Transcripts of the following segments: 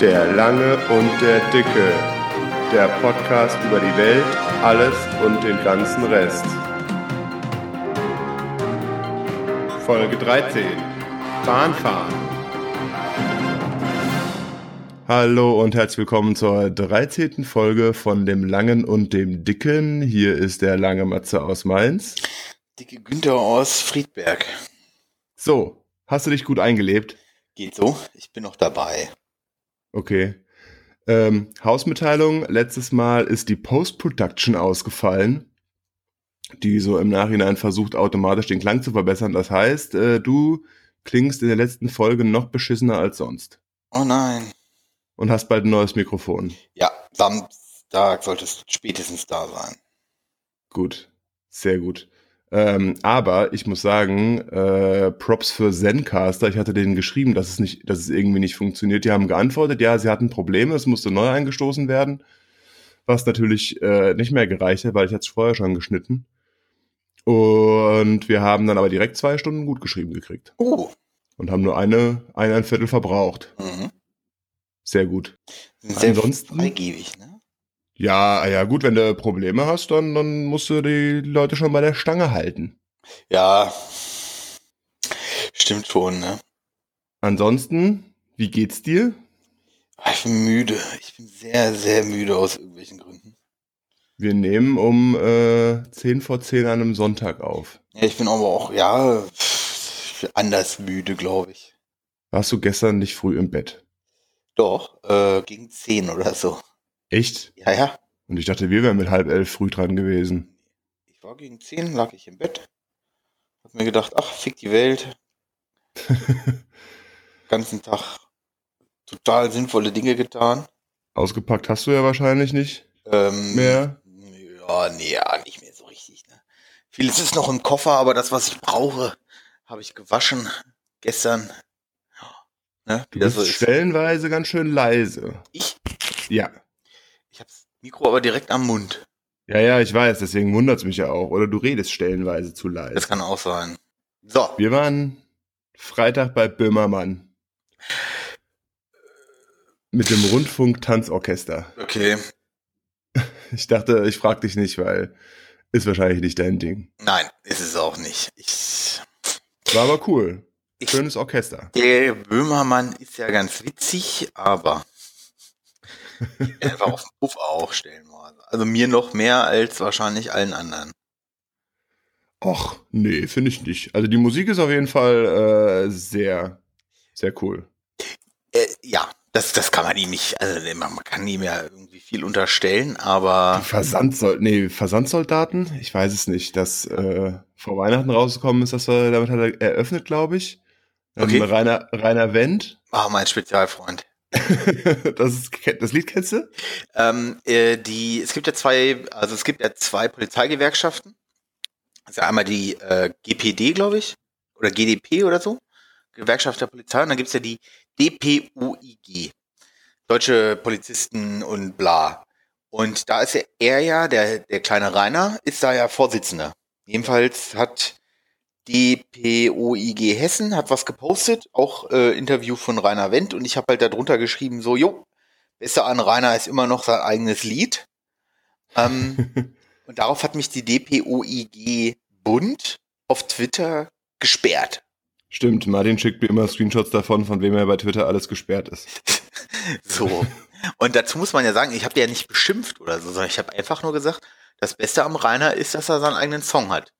Der Lange und der Dicke. Der Podcast über die Welt, alles und den ganzen Rest. Folge 13. Bahnfahren. Hallo und herzlich willkommen zur 13. Folge von dem Langen und dem Dicken. Hier ist der lange Matze aus Mainz. Dicke Günther aus Friedberg. So, hast du dich gut eingelebt? Geht so, ich bin noch dabei. Okay. Ähm, Hausmitteilung, letztes Mal ist die Post-Production ausgefallen, die so im Nachhinein versucht, automatisch den Klang zu verbessern. Das heißt, äh, du klingst in der letzten Folge noch beschissener als sonst. Oh nein. Und hast bald ein neues Mikrofon. Ja, Samstag sollte es spätestens da sein. Gut, sehr gut. Ähm, aber ich muss sagen, äh, Props für Zencaster. Ich hatte denen geschrieben, dass es nicht, dass es irgendwie nicht funktioniert. Die haben geantwortet, ja, sie hatten Probleme, es musste neu eingestoßen werden. Was natürlich äh, nicht mehr gereicht hat, weil ich hatte es vorher schon geschnitten. Und wir haben dann aber direkt zwei Stunden gut geschrieben gekriegt. Oh. Und haben nur eine, eine ein Viertel verbraucht. Mhm. Sehr gut. Sehr Ansonsten- freigebig, ne? Ja, ja, gut, wenn du Probleme hast, dann, dann musst du die Leute schon bei der Stange halten. Ja. Stimmt schon, ne? Ansonsten, wie geht's dir? Ah, Ich bin müde. Ich bin sehr, sehr müde aus irgendwelchen Gründen. Wir nehmen um äh, 10 vor 10 an einem Sonntag auf. Ja, ich bin aber auch, ja, anders müde, glaube ich. Warst du gestern nicht früh im Bett? Doch, äh, gegen 10 oder so. Echt? Ja, ja. Und ich dachte, wir wären mit halb elf früh dran gewesen. Ich war gegen 10, lag ich im Bett. Hab mir gedacht, ach, fick die Welt. ganzen Tag total sinnvolle Dinge getan. Ausgepackt hast du ja wahrscheinlich nicht Ähm, mehr. Ja, nee, ja, nicht mehr so richtig. Ne? Vieles ist noch im Koffer, aber das, was ich brauche, habe ich gewaschen gestern. Ja, Ne? Du bist so ist. stellenweise ganz schön leise. Ich, Ja. Mikro aber direkt am Mund. Ja, ja, ich weiß, deswegen wundert's mich ja auch. Oder du redest stellenweise zu leise. Das kann auch sein. So, Wir waren Freitag bei Böhmermann. Mit dem Rundfunk-Tanzorchester. okay. Ich dachte, ich frag dich nicht, weil ist wahrscheinlich nicht dein Ding. Nein, ist es auch nicht. Ich, War aber cool. ich, Schönes Orchester. der Böhmermann ist ja ganz witzig, aber er war auf dem Puff auch stellenweise. Also mir noch mehr als wahrscheinlich allen anderen. Och, nee, finde ich nicht. Also die Musik ist auf jeden Fall äh, sehr, sehr cool. Äh, ja, das, das kann man ihm nicht, also man kann ihm ja irgendwie viel unterstellen, aber Versandsold nee, Versandsoldaten? Ich weiß es nicht. Das äh, vor Weihnachten rausgekommen ist, das war, damit hat er eröffnet, glaube ich. Ähm, Okay. Rainer, Rainer Wendt. ah, mein Spezialfreund. das, ist, das Lied kennst du? Ähm, äh, die, es gibt ja zwei, also es gibt ja zwei Polizeigewerkschaften. Also einmal die äh, GPD, glaube ich, oder GDP oder so, Gewerkschaft der Polizei, und dann gibt's ja die DPUIG, Deutsche Polizisten und bla. Und da ist ja er ja, der, der kleine Rainer, ist da ja Vorsitzender. Jedenfalls hat DPOIG Hessen hat was gepostet, auch äh, Interview von Rainer Wendt und ich habe halt darunter geschrieben, so, jo, Besser an Rainer ist immer noch sein eigenes Lied. Ähm, und darauf hat mich die DPOIG Bund auf Twitter gesperrt. Stimmt, Martin schickt mir immer Screenshots davon, von wem er bei Twitter alles gesperrt ist. So. Und dazu muss man ja sagen, ich habe ja nicht beschimpft oder so, sondern ich habe einfach nur gesagt, das Beste am Rainer ist, dass er seinen eigenen Song hat.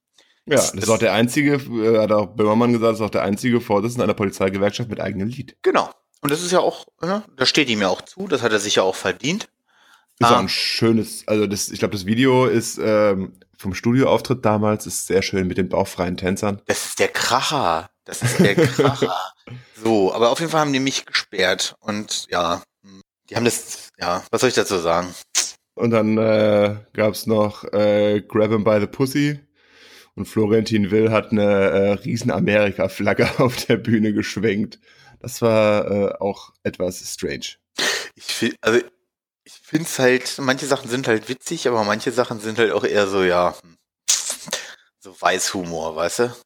Ja, das ist auch der einzige, äh, hat auch Böhmermann gesagt, das ist auch der einzige Vorsitzende einer Polizeigewerkschaft mit eigenem Lied. Genau. Und das ist ja auch, ne, das steht ihm ja auch zu, das hat er sich ja auch verdient. Ist Ah. auch ein schönes, also das, ich glaube, das Video ist ähm, vom Studioauftritt damals, ist sehr schön mit den bauchfreien Tänzern. Das ist der Kracher. Das ist der Kracher. so, aber auf jeden Fall haben die mich gesperrt. Und ja, die haben das, ja, was soll ich dazu sagen? Und dann äh, gab's noch äh, Grab 'em by the Pussy. Und Florentin Will hat eine äh, riesen Amerika-Flagge auf der Bühne geschwenkt. Das war äh, auch etwas strange. Ich find, also ich finde es halt, manche Sachen sind halt witzig, aber manche Sachen sind halt auch eher so, ja, hm, so Weißhumor, weißt du?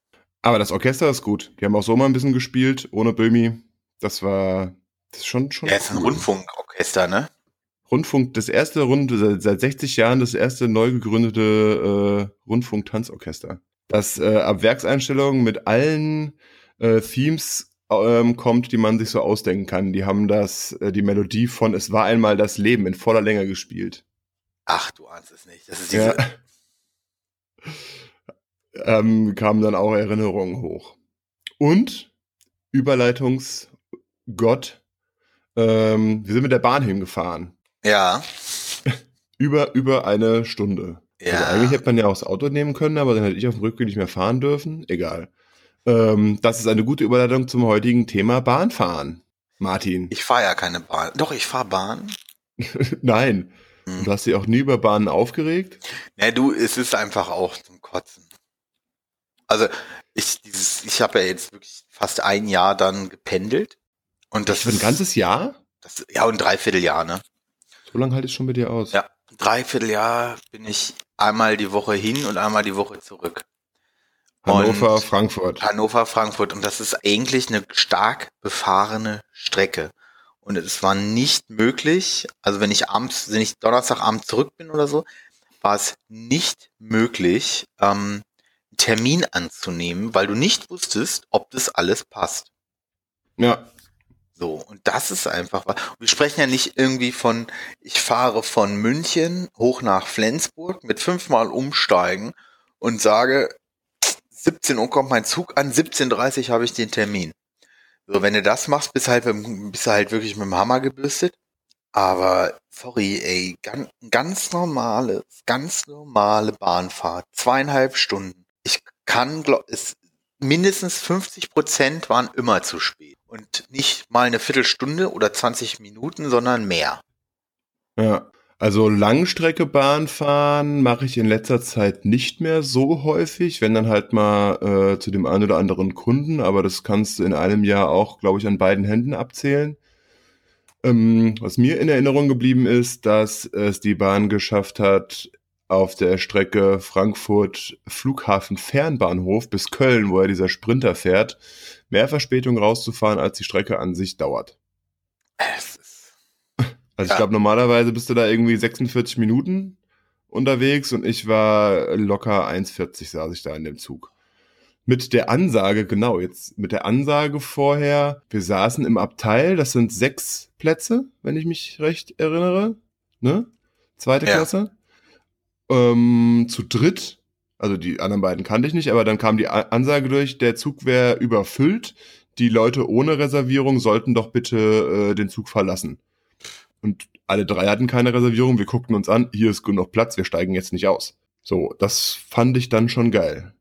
Aber das Orchester ist gut. Die haben auch so mal ein bisschen gespielt, ohne Böhmi. Das war, Das ist schon, schon. Ja, ist ein cool. Rundfunkorchester, ne? Rundfunk, das erste Rund, seit seit 60 Jahren das erste neu gegründete äh, Rundfunk-Tanzorchester. Das äh, ab Werkseinstellungen mit allen äh, Themes ähm, kommt, die man sich so ausdenken kann. Die haben das, äh, die Melodie von Es war einmal das Leben in voller Länge gespielt. Ach, du ahnst es nicht. Das ist diese, Ja. ähm, kamen dann auch Erinnerungen hoch. Und Überleitungsgott, ähm, wir sind mit der Bahn hingefahren. Ja, Über, über eine Stunde. ja. Also eigentlich hätte man ja auch das Auto nehmen können, aber dann hätte ich auf dem Rückweg nicht mehr fahren dürfen. Egal. Ähm, das ist eine gute Überleitung zum heutigen Thema Bahnfahren. Martin. ich fahre ja keine Bahn. Doch, ich fahre Bahn. Nein. Hm. Du hast dich auch nie über Bahnen aufgeregt? Ja, du, es ist einfach auch zum Kotzen. Also, ich, dieses, ich habe ja jetzt wirklich fast ein Jahr dann gependelt. Und das Für ein ganzes Jahr? das, ja, und ein Dreivierteljahr, ne? So lange halte ich schon mit dir aus. Ja, ein Dreivierteljahr bin ich einmal die Woche hin und einmal die Woche zurück. Hannover, Und- Frankfurt. Hannover, Frankfurt. Und das ist eigentlich eine stark befahrene Strecke. Und es war nicht möglich, also wenn ich abends, wenn ich Donnerstagabend zurück bin oder so, war es nicht möglich, ähm, einen Termin anzunehmen, weil du nicht wusstest, ob das alles passt. Ja. So, und das ist einfach was. Wir sprechen ja nicht irgendwie von, ich fahre von München hoch nach Flensburg mit fünfmal umsteigen und sage, 17 Uhr kommt mein Zug an, 17.30 Uhr habe ich den Termin. So, wenn du das machst, bist du halt, bist du halt wirklich mit dem Hammer gebürstet. Aber, sorry, ey, ganz, ganz normale, ganz normale Bahnfahrt, zweieinhalb Stunden. Ich kann, glaub, es, mindestens 50 Prozent waren immer zu spät. Und nicht mal eine Viertelstunde oder 20 Minuten, sondern mehr. Ja. Also Langstrecke Bahn fahren mache ich in letzter Zeit nicht mehr so häufig, wenn dann halt mal äh, zu dem einen oder anderen Kunden, aber das kannst du in einem Jahr auch, glaube ich, an beiden Händen abzählen. Ähm, was mir in Erinnerung geblieben ist, dass es die Bahn geschafft hat, auf der Strecke Frankfurt Flughafen Fernbahnhof bis Köln, wo ja dieser Sprinter fährt, mehr Verspätung rauszufahren, als die Strecke an sich dauert. Es ist, Also ich glaube, normalerweise bist du da irgendwie 46 Minuten unterwegs und ich war locker 1,40 saß ich da in dem Zug. Mit der Ansage, genau, jetzt mit der Ansage vorher, wir saßen im Abteil, das sind sechs Plätze, wenn ich mich recht erinnere, ne? Zweite Ja. Klasse. Ähm, zu dritt, also die anderen beiden kannte ich nicht, aber dann kam die Ansage durch, der Zug wäre überfüllt, die Leute ohne Reservierung sollten doch bitte äh, den Zug verlassen. Und alle drei hatten keine Reservierung. Wir guckten uns an, hier ist genug Platz, wir steigen jetzt nicht aus. So, das fand ich dann schon geil.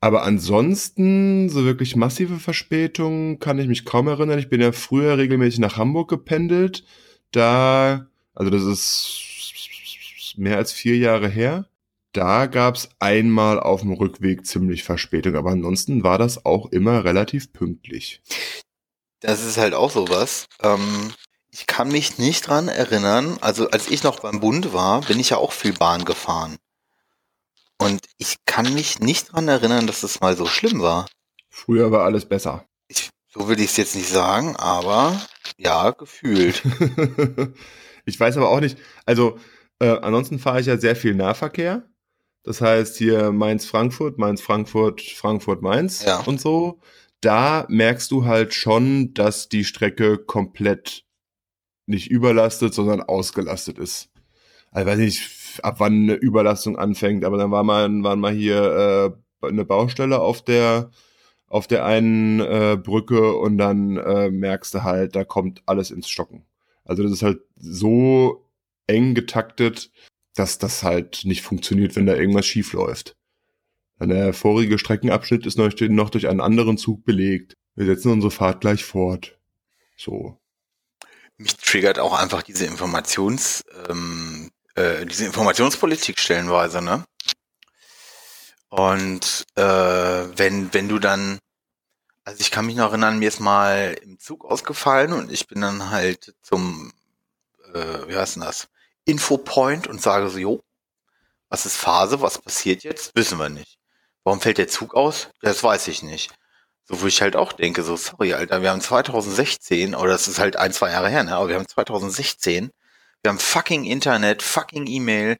Aber ansonsten, so wirklich massive Verspätungen kann ich mich kaum erinnern. Ich bin ja früher regelmäßig nach Hamburg gependelt. Da, also das ist mehr als vier Jahre her. Da gab's einmal auf dem Rückweg ziemlich Verspätung, aber ansonsten war das auch immer relativ pünktlich. das ist halt auch sowas. Ähm, ich kann mich nicht dran erinnern, also als ich noch beim Bund war, bin ich ja auch viel Bahn gefahren. Und ich kann mich nicht dran erinnern, dass es mal so schlimm war. Früher war alles besser. Ich, so will ich es jetzt nicht sagen, aber ja, gefühlt. ich weiß aber auch nicht, also äh, ansonsten fahre ich ja sehr viel Nahverkehr. Das heißt hier Mainz-Frankfurt, Mainz-Frankfurt, Frankfurt-Mainz Ja. und so. Da merkst du halt schon, dass die Strecke komplett nicht überlastet, sondern ausgelastet ist. Also weiß nicht, ab wann eine Überlastung anfängt, aber dann war mal, waren mal hier äh, eine Baustelle auf der auf der einen äh, Brücke und dann äh, merkst du halt, da kommt alles ins Stocken. Also das ist halt so eng getaktet, dass das halt nicht funktioniert, wenn da irgendwas schief läuft. Der vorige Streckenabschnitt ist noch durch einen anderen Zug belegt. Wir setzen unsere Fahrt gleich fort. So. Mich triggert auch einfach diese Informations, ähm, äh, diese Informationspolitik stellenweise, ne? Und äh, wenn, wenn du dann, also ich kann mich noch erinnern, mir ist mal im Zug ausgefallen und ich bin dann halt zum, äh, wie heißt denn das, Infopoint und sage so, jo, was ist Phase, was passiert jetzt? Wissen wir nicht. Warum fällt der Zug aus? Das weiß ich nicht. So, wo ich halt auch denke, so, sorry, Alter, wir haben 2016, oder das ist halt ein, zwei Jahre her, ne, aber wir haben 2016, wir haben fucking Internet, fucking E-Mail,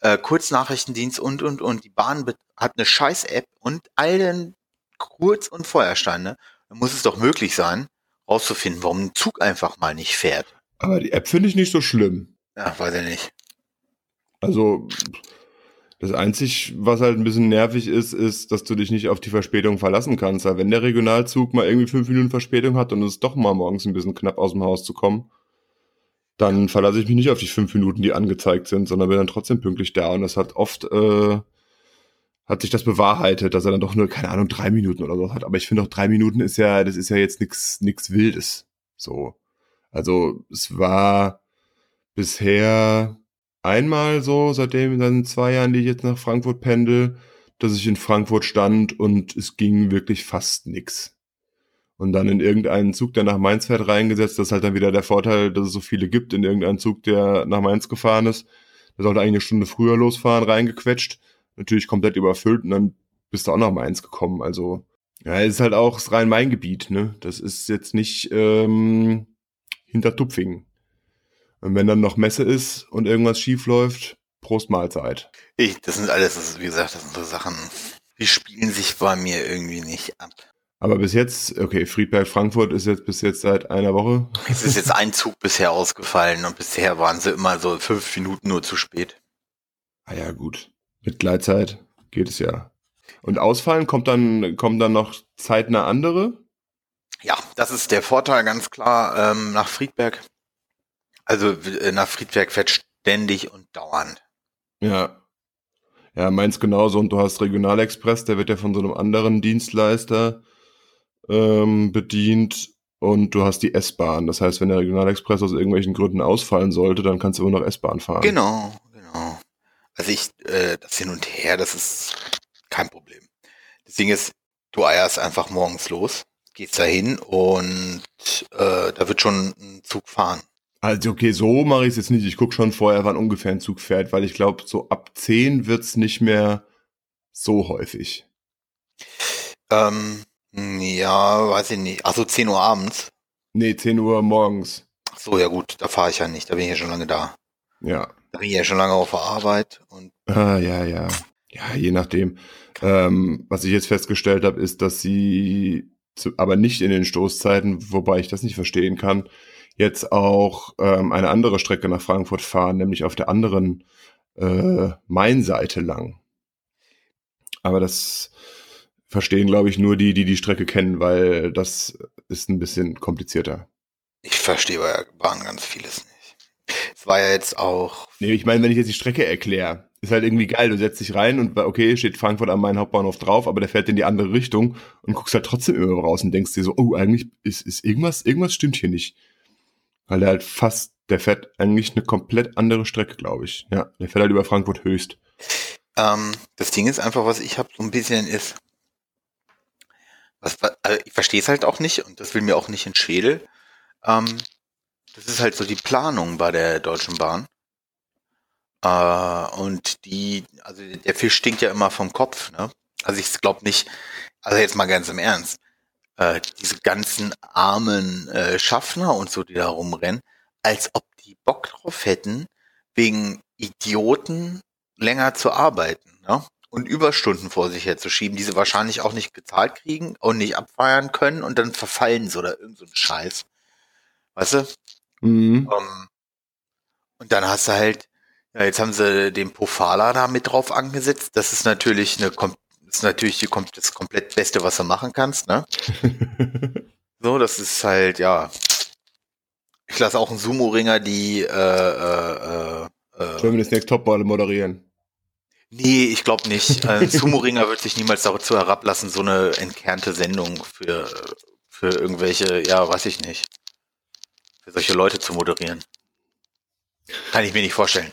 äh, Kurznachrichtendienst und, und, und. Die Bahn hat eine scheiß App und all den Kurz- und Feuersteine. Dann muss es doch möglich sein, rauszufinden, warum ein Zug einfach mal nicht fährt. Aber die App finde ich nicht so schlimm. Ja, weiß ich nicht. Also, das einzig, was halt ein bisschen nervig ist, ist, dass du dich nicht auf die Verspätung verlassen kannst. Weil wenn der Regionalzug mal irgendwie fünf Minuten Verspätung hat und es doch mal morgens ein bisschen knapp aus dem Haus zu kommen, dann verlasse ich mich nicht auf die fünf Minuten, die angezeigt sind, sondern bin dann trotzdem pünktlich da. Und das hat oft, äh, hat sich das bewahrheitet, dass er dann doch nur, keine Ahnung, drei Minuten oder so hat. Aber ich finde auch drei Minuten ist ja, das ist ja jetzt nix, nix Wildes. So. Also, es war bisher einmal so, seitdem den zwei Jahren, die ich jetzt nach Frankfurt pendel, dass ich in Frankfurt stand und es ging wirklich fast nix. Und dann in irgendeinen Zug, der nach Mainz fährt, reingesetzt. Das ist halt dann wieder der Vorteil, dass es so viele gibt in irgendeinen Zug, der nach Mainz gefahren ist. Der sollte eigentlich eine Stunde früher losfahren, reingequetscht. Natürlich komplett überfüllt und dann bist du auch nach Mainz gekommen. Also, ja, es ist halt auch das Rhein-Main-Gebiet, ne? Das ist jetzt nicht ähm, hinter Tupfingen. Und wenn dann noch Messe ist und irgendwas schief läuft, Prost Mahlzeit. Ich, das sind alles, das ist, wie gesagt, das sind so Sachen, die spielen sich bei mir irgendwie nicht ab. Aber bis jetzt, okay, Friedberg Frankfurt ist jetzt bis jetzt seit einer Woche. Es ist jetzt ein Zug bisher ausgefallen und bisher waren sie immer so fünf Minuten nur zu spät. Ah ja, gut. Mit Gleitzeit geht es ja. Und ausfallen kommt dann, kommen dann noch zeitnah andere? Ja, das ist der Vorteil ganz klar ähm, nach Friedberg. Also äh, nach Friedberg fährt ständig und dauernd. Ja. Ja, meins genauso. Und du hast Regionalexpress, der wird ja von so einem anderen Dienstleister ähm, bedient. Und du hast die S-Bahn. Das heißt, wenn der Regionalexpress aus irgendwelchen Gründen ausfallen sollte, dann kannst du immer noch S-Bahn fahren. Genau, genau. Also ich, äh, das hin und her, das ist kein Problem. Das Ding ist, du eierst einfach morgens los, gehst dahin und äh, da wird schon ein Zug fahren. Also okay, so mache ich es jetzt nicht. Ich gucke schon vorher, wann ungefähr ein Zug fährt, weil ich glaube, so ab 10 wird's nicht mehr so häufig. Ähm, ja, weiß ich nicht. Achso, 10 Uhr abends. Nee, 10 Uhr morgens. Ach so, ja gut, da fahre ich ja nicht, da bin ich ja schon lange da. Ja. Da bin ich ja schon lange auf der Arbeit und Ah, ja, ja. Ja, je nachdem. Ähm, was ich jetzt festgestellt habe, ist, dass sie, zu, aber nicht in den Stoßzeiten, wobei ich das nicht verstehen kann, jetzt auch ähm, eine andere Strecke nach Frankfurt fahren, nämlich auf der anderen äh, Main-Seite lang. Aber das verstehen, glaube ich, nur die, die die Strecke kennen, weil das ist ein bisschen komplizierter. ich verstehe bei der Bahn ganz vieles nicht. Es war ja jetzt auch, Nee, ich meine, wenn ich jetzt die Strecke erkläre, ist halt irgendwie geil. Du setzt dich rein und okay, steht Frankfurt am Main Hauptbahnhof drauf, aber der fährt in die andere Richtung und guckst halt trotzdem immer raus und denkst dir so, oh, eigentlich ist, ist irgendwas, irgendwas stimmt hier nicht. Weil der halt fast, der fährt eigentlich eine komplett andere Strecke, glaube ich. Ja, der fährt halt über Frankfurt höchst. ähm, das Ding ist einfach, was ich habe so ein bisschen ist, was, also ich verstehe es halt auch nicht und das will mir auch nicht in Schädel. Ähm, das ist halt so die Planung bei der Deutschen Bahn. Äh, und die, also der Fisch stinkt ja immer vom Kopf, ne? Also ich glaube nicht, also jetzt mal ganz im Ernst, äh, diese ganzen armen äh, Schaffner und so, die da rumrennen, als ob die Bock drauf hätten, wegen Idioten länger zu arbeiten, ne? Und Überstunden vor sich herzuschieben, die sie wahrscheinlich auch nicht gezahlt kriegen und nicht abfeiern können und dann verfallen sie oder irgend so ein Scheiß. Weißt du? Mhm. Ähm, und dann hast du halt, ja, jetzt haben sie den Pofala da mit drauf angesetzt. Das ist natürlich eine, kom- ist natürlich die, das komplett Beste, was du machen kannst, ne? So, das ist halt, ja. Ich lasse auch einen Sumo-Ringer die, äh, äh, äh, äh, Germany's Next Topball moderieren. Nee, ich glaube nicht. Ein Sumo-Ringer wird sich niemals dazu herablassen, so eine entkernte Sendung für, für irgendwelche, ja, weiß ich nicht, für solche Leute zu moderieren. Kann ich mir nicht vorstellen.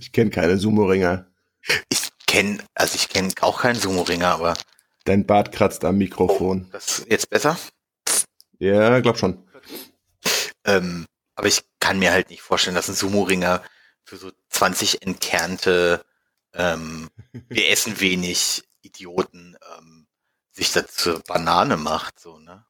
Ich kenne keine Sumo-Ringer. Ich kenne, also ich kenne auch keinen Sumo-Ringer, aber Dein Bart kratzt am Mikrofon. das ist jetzt besser. Ja, glaub schon. Ähm, aber ich kann mir halt nicht vorstellen, dass ein Sumo-Ringer für so 20 entkernte, ähm, wir essen wenig Idioten, ähm, sich das zur Banane macht, so, ne?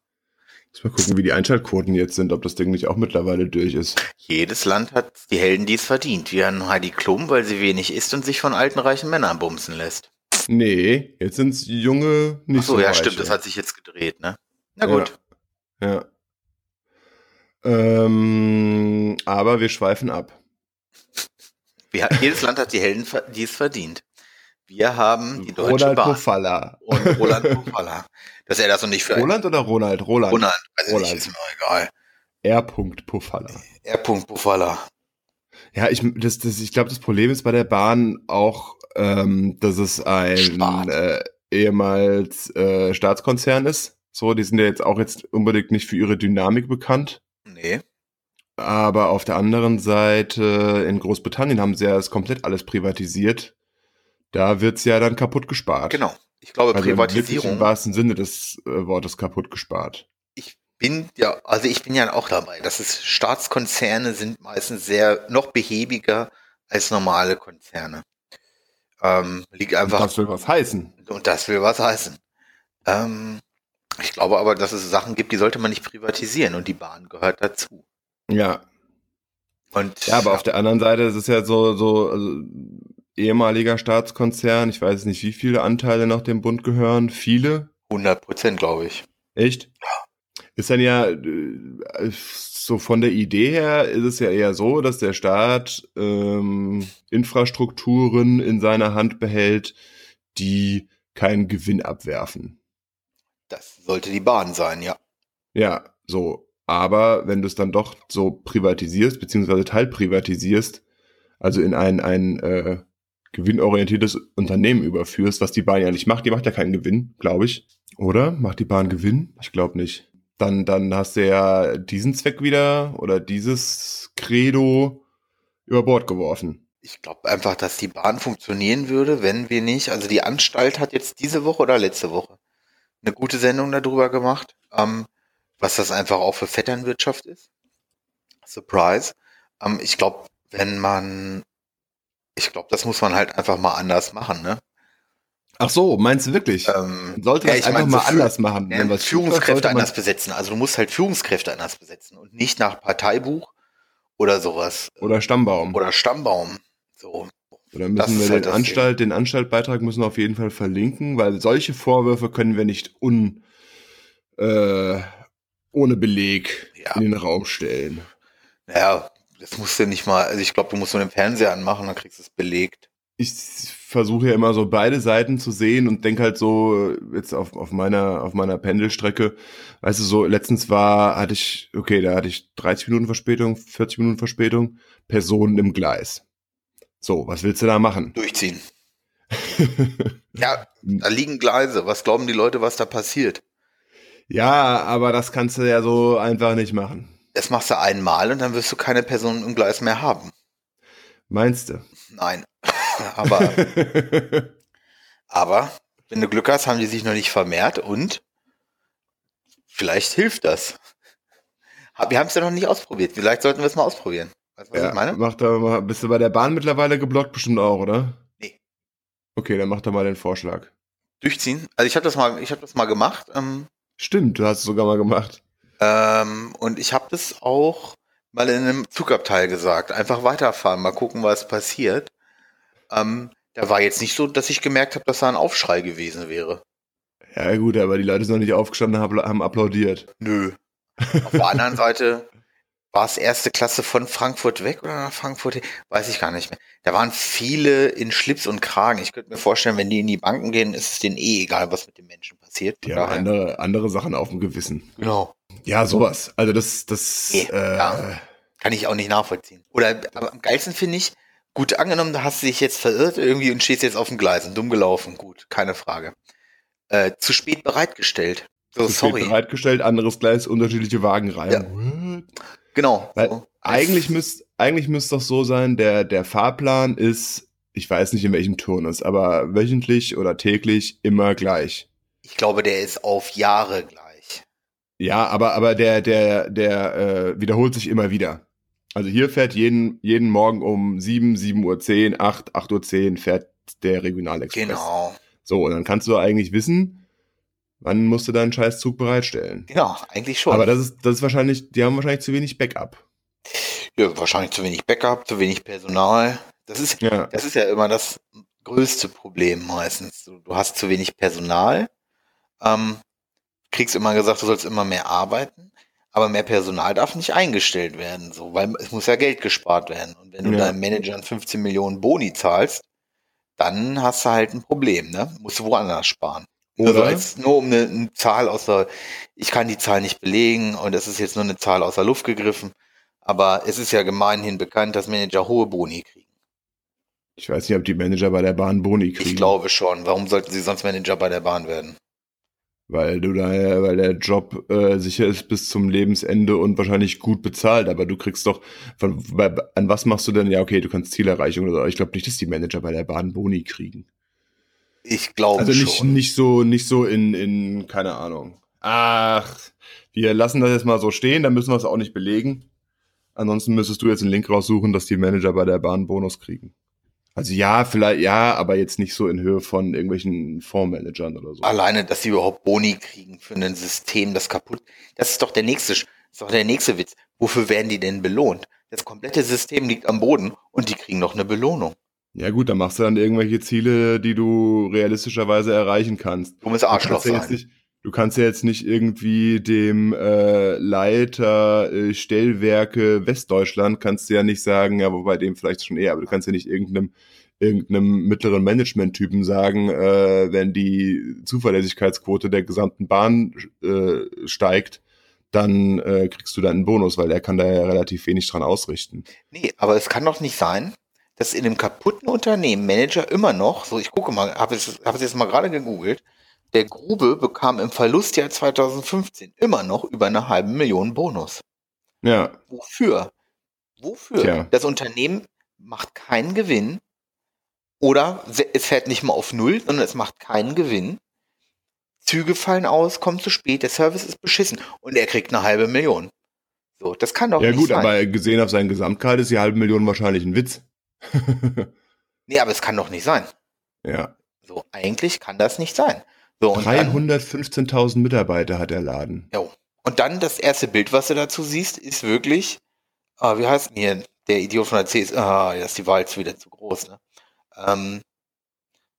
Muss mal gucken, wie die Einschaltquoten jetzt sind, ob das Ding nicht auch mittlerweile durch ist. Jedes Land hat die Helden, die es verdient. Wie an Heidi Klum, weil sie wenig isst und sich von alten reichen Männern bumsen lässt. Nee, jetzt sind es junge, nicht Ach so, so ja, reiche. stimmt, das hat sich jetzt gedreht, ne? Na gut. Ja. Ähm, aber wir schweifen ab. Wir, jedes Land hat die Helden, die es verdient. Wir haben die Deutsche Ronald Bahn Pofalla. und Roland Pofalla. Dass er das noch nicht für Roland oder Ronald? Roland. Roland, also Roland. nicht, ist mir egal. R. Pofalla. R. Pofalla. Ja, ich, das, das, ich glaube, das Problem ist bei der Bahn auch, ähm, dass es ein äh, ehemals äh, Staatskonzern ist. So, die sind ja jetzt auch jetzt unbedingt nicht für ihre Dynamik bekannt. Nee. Aber auf der anderen Seite, in Großbritannien haben sie ja das komplett alles privatisiert. Da wird's ja dann kaputt gespart. Genau. Ich glaube, Also Privatisierung. im wahrsten Sinne des äh, Wortes kaputt gespart. ich bin ja, also ich bin ja auch dabei. Das ist, Staatskonzerne sind meistens sehr noch behäbiger als normale Konzerne. Ähm, liegt einfach, Das will was heißen. und das will was heißen. Ähm, ich glaube aber, dass es Sachen gibt, die sollte man nicht privatisieren und die Bahn gehört dazu. Ja. Und Ja, aber auf der anderen Seite ist es ja so, so also, ehemaliger Staatskonzern. Ich weiß nicht, wie viele Anteile noch dem Bund gehören. Viele. 100 Prozent, glaube ich. Echt? Ist dann ja äh, so von der Idee her ist es ja eher so, dass der Staat ähm, Infrastrukturen in seiner Hand behält, die keinen Gewinn abwerfen. Das sollte die Bahn sein, ja. Ja, so. Aber wenn du es dann doch so privatisierst, beziehungsweise teilprivatisierst, also in ein, ein äh, gewinnorientiertes Unternehmen überführst, was die Bahn ja nicht macht, die macht ja keinen Gewinn, glaube ich. Oder? Macht die Bahn Gewinn? Ich glaube nicht. Dann, dann hast du ja diesen Zweck wieder oder dieses Credo über Bord geworfen. Ich glaube einfach, dass die Bahn funktionieren würde, wenn wir nicht, also die Anstalt hat jetzt diese Woche oder letzte Woche eine gute Sendung darüber gemacht, ähm, was das einfach auch für Vetternwirtschaft ist. Surprise. Ähm, ich glaube, wenn man, ich glaube, das muss man halt einfach mal anders machen, ne? Ach so, meinst du wirklich? Ähm, Man sollte ja, das ich einfach mein, mal so anders machen. ja, Führungskräfte anders besetzen. Also du musst halt Führungskräfte anders besetzen und nicht nach Parteibuch oder sowas. Oder Stammbaum. Oder Stammbaum. So. Oder Das müssen ist wir halt den das Anstalt, den Anstaltbeitrag müssen wir auf jeden Fall verlinken, weil solche Vorwürfe können wir nicht un, äh, ohne Beleg Ja. in den Raum stellen. Naja, das musst du nicht mal, also ich glaube, du musst nur den Fernseher anmachen, dann kriegst du es belegt. Ich versuche ja immer so beide Seiten zu sehen und denke halt so, jetzt auf, auf meiner, auf meiner Pendelstrecke, weißt du, so letztens war, hatte ich, okay, da hatte ich 30 Minuten Verspätung, 40 Minuten Verspätung, Personen im Gleis. So, was willst du da machen? Durchziehen. Ja, da liegen Gleise. Was glauben die Leute, was da passiert? ja, aber das kannst du ja so einfach nicht machen. Das machst du einmal und dann wirst du keine Person im Gleis mehr haben. Meinst du? Nein. Aber, aber, wenn du Glück hast, haben die sich noch nicht vermehrt und vielleicht hilft das. Wir haben es ja noch nicht ausprobiert. Vielleicht sollten wir es mal ausprobieren. Weißt du, was ja, ich meine? mach da mal, bist du bei der Bahn mittlerweile geblockt bestimmt auch, oder? Nee. Okay, dann mach doch mal den Vorschlag. Durchziehen. Also ich habe das mal, ich habe das mal gemacht. Ähm, Stimmt, du hast es sogar mal gemacht. Ähm, und ich habe das auch mal in einem Zugabteil gesagt. Einfach weiterfahren, mal gucken, was passiert. Ähm, da war jetzt nicht so, dass ich gemerkt habe, dass da ein Aufschrei gewesen wäre. Ja gut, aber die Leute sind noch nicht aufgestanden, haben, haben applaudiert. Nö. Auf der anderen Seite war es erste Klasse von Frankfurt weg oder nach Frankfurt hin? Weiß ich gar nicht mehr. Da waren viele in Schlips und Kragen. Ich könnte mir vorstellen, wenn die in die Banken gehen, ist es denen eh egal, was mit den Menschen passiert. Die haben andere, andere Sachen auf dem Gewissen. Genau. Ja, sowas. Also das, das, Nee, äh, ja. Kann ich auch nicht nachvollziehen. Oder aber am geilsten finde ich, gut angenommen, da hast du dich jetzt verirrt irgendwie und stehst jetzt auf dem Gleis und dumm gelaufen. Gut, keine Frage. Äh, zu spät bereitgestellt. So, zu spät sorry. bereitgestellt, anderes Gleis, unterschiedliche Wagenreihen. What? Genau. So. Eigentlich müsste eigentlich müsste doch so sein, der, der Fahrplan ist, ich weiß nicht in welchem Turnus, aber wöchentlich oder täglich immer gleich. Ich glaube, der ist auf Jahre gleich. Ja, aber, aber der, der, der äh, wiederholt sich immer wieder. Also hier fährt jeden, jeden Morgen um 7, 7 Uhr 10, 8, 8 Uhr 10 fährt der Regionalexpress. Genau. So, und dann kannst du eigentlich wissen, Wann musst du deinen Scheißzug bereitstellen? Genau, eigentlich schon. Aber das ist, das ist wahrscheinlich, die haben wahrscheinlich zu wenig Backup. Ja, wahrscheinlich zu wenig Backup, zu wenig Personal. Das ist ja, das ist ja immer das größte Problem meistens. Du, du hast zu wenig Personal, ähm, kriegst immer gesagt, du sollst immer mehr arbeiten, aber mehr Personal darf nicht eingestellt werden, so, weil es muss ja Geld gespart werden. Und wenn du ja. deinem Manager 15 Millionen Boni zahlst, dann hast du halt ein Problem, ne? Musst du woanders sparen. Also Oder? Also als nur um eine, eine Zahl aus der, ich kann die Zahl nicht belegen und es ist jetzt nur eine Zahl aus der Luft gegriffen, aber es ist ja gemeinhin bekannt, dass Manager hohe Boni kriegen. Ich weiß nicht, ob die Manager bei der Bahn Boni kriegen. Ich glaube schon. Warum sollten sie sonst Manager bei der Bahn werden? Weil du da, weil der Job äh, sicher ist bis zum Lebensende und wahrscheinlich gut bezahlt, aber du kriegst doch, von, bei, an was machst du denn? Ja, okay, du kannst Zielerreichung oder so. Ich glaube nicht, dass die Manager bei der Bahn Boni kriegen. Ich glaube Also nicht, schon. nicht so, nicht so in, in, keine Ahnung. Ach, wir lassen das jetzt mal so stehen, dann müssen wir es auch nicht belegen. Ansonsten müsstest du jetzt einen Link raussuchen, dass die Manager bei der Bahn Bonus kriegen. Also ja, vielleicht ja, aber jetzt nicht so in Höhe von irgendwelchen Fondsmanagern oder so. Alleine, dass sie überhaupt Boni kriegen für ein System, das kaputt. Das ist doch der nächste, ist doch der nächste Witz. Wofür werden die denn belohnt? Das komplette System liegt am Boden und die kriegen noch eine Belohnung. Ja gut, dann machst du dann irgendwelche Ziele, die du realistischerweise erreichen kannst. Dummes Arschloch du sein. Nicht, du kannst ja jetzt nicht irgendwie dem äh, Leiter äh, Stellwerke Westdeutschland kannst du ja nicht sagen, ja, wobei dem vielleicht schon eher, aber du kannst ja nicht irgendeinem irgendeinem mittleren Management-Typen sagen, äh, wenn die Zuverlässigkeitsquote der gesamten Bahn äh, steigt, dann äh, kriegst du dann einen Bonus, weil er kann da ja relativ wenig dran ausrichten. Nee, aber es kann doch nicht sein, dass in einem kaputten Unternehmen Manager immer noch, so ich gucke mal, habe es, hab es jetzt mal gerade gegoogelt, der Grube bekam im Verlustjahr 2015 immer noch über eine halbe Million Bonus. Ja. Wofür? Wofür? Tja. Das Unternehmen macht keinen Gewinn oder es fährt nicht mal auf Null, sondern es macht keinen Gewinn. Züge fallen aus, kommen zu spät, der Service ist beschissen und er kriegt eine halbe Million. So, das kann doch ja, nicht gut, sein. Ja gut, aber gesehen auf seinen Gesamtgehalt ist die halbe Million wahrscheinlich ein Witz. nee, aber es kann doch nicht sein. Ja. So, eigentlich kann das nicht sein. So, 315.000 Mitarbeiter hat der Laden. Ja. Und dann das erste Bild, was du dazu siehst, ist wirklich, ah, wie heißt denn hier der Idiot von der CS? Ah, ja, ist die Wahl jetzt wieder zu groß, ne? Ähm,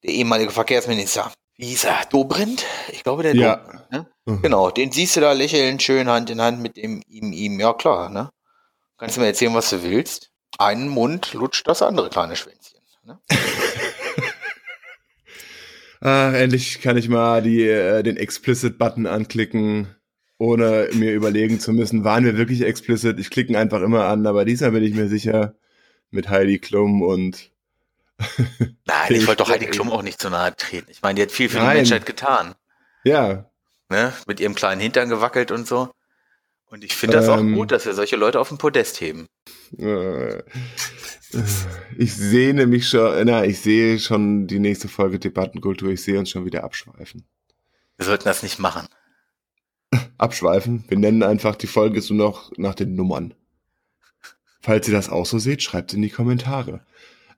der ehemalige Verkehrsminister. Wie hieß er? Dobrindt? Ich glaube, der ja. Dobrindt, ne? mhm. Genau, den siehst du da lächeln, schön Hand in Hand mit dem ihm, ihm, ja klar, ne? Kannst du mir erzählen, was du willst? Einen Mund lutscht das andere kleine Schwänzchen. Ne? ah, endlich kann ich mal die, äh, den Explicit-Button anklicken, ohne mir überlegen zu müssen, waren wir wirklich explicit? Ich klicke einfach immer an, aber diesmal bin ich mir sicher mit Heidi Klum und Nein, ich wollte doch Heidi Klum auch nicht zu nahe treten. Ich meine, die hat viel für Nein. die Menschheit getan. Ja. Ne? Mit ihrem kleinen Hintern gewackelt und so. Und ich finde das ähm, auch gut, dass wir solche Leute auf den Podest heben. Äh, ich sehe nämlich schon, na, ich sehe schon die nächste Folge Debattenkultur, ich sehe uns schon wieder abschweifen. Wir sollten das nicht machen. Abschweifen? Wir nennen einfach die Folge so noch nach den Nummern. Falls ihr das auch so seht, schreibt in die Kommentare.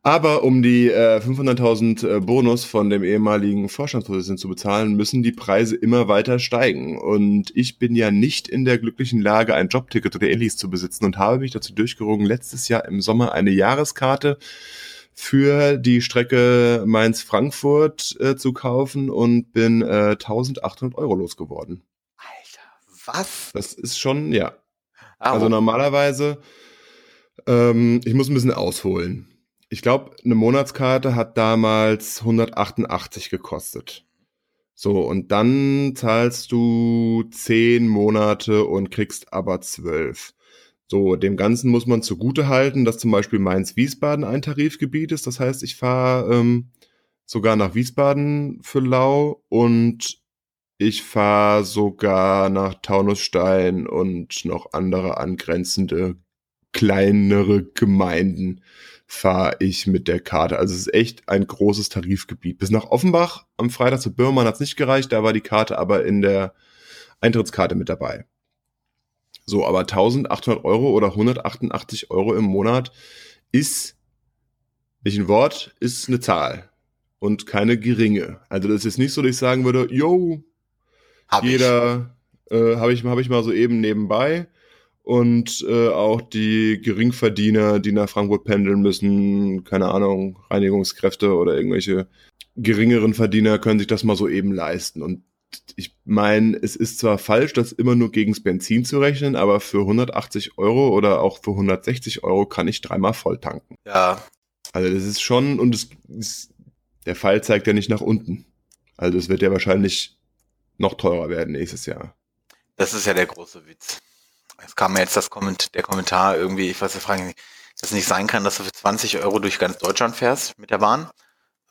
Aber um die äh, 500.000 äh, Bonus von dem ehemaligen Vorstandsvorsitzenden zu bezahlen, müssen die Preise immer weiter steigen. Und ich bin ja nicht in der glücklichen Lage, ein Jobticket oder ähnliches zu besitzen und habe mich dazu durchgerungen, letztes Jahr im Sommer eine Jahreskarte für die Strecke Mainz-Frankfurt äh, zu kaufen und bin äh, 1800 Euro losgeworden. Alter, was? Das ist schon, ja. Ah, also normalerweise, ähm, ich muss ein bisschen ausholen ich glaube, eine Monatskarte hat damals 188 gekostet. So, und dann zahlst du zehn Monate und kriegst aber zwölf. So, dem Ganzen muss man zugute halten, dass zum Beispiel Mainz-Wiesbaden ein Tarifgebiet ist. Das heißt, ich fahre ähm, sogar nach Wiesbaden für Lau und ich fahre sogar nach Taunusstein und noch andere angrenzende kleinere Gemeinden fahre ich mit der Karte. Also es ist echt ein großes Tarifgebiet. Bis nach Offenbach am Freitag zu Birmann hat es nicht gereicht, da war die Karte aber in der Eintrittskarte mit dabei. So, aber 1800 Euro oder 188 Euro im Monat ist, nicht ein Wort, ist eine Zahl und keine geringe. Also das ist jetzt nicht so, dass ich sagen würde, yo, Hab Jeder äh, habe ich, hab ich mal so eben nebenbei. Und äh, auch die Geringverdiener, die nach Frankfurt pendeln müssen, keine Ahnung, Reinigungskräfte oder irgendwelche geringeren Verdiener können sich das mal so eben leisten. Und ich meine, es ist zwar falsch, das immer nur gegens Benzin zu rechnen, aber für 180 Euro oder auch für 160 Euro kann ich dreimal voll tanken. Ja. Also das ist schon, und es ist, der Fall zeigt ja nicht nach unten. Also es wird ja wahrscheinlich noch teurer werden nächstes Jahr. Das ist ja der große Witz. Es kam mir jetzt das Komment der Kommentar irgendwie, ich weiß nicht, fragen, dass es nicht sein kann, dass du für 20 Euro durch ganz Deutschland fährst mit der Bahn.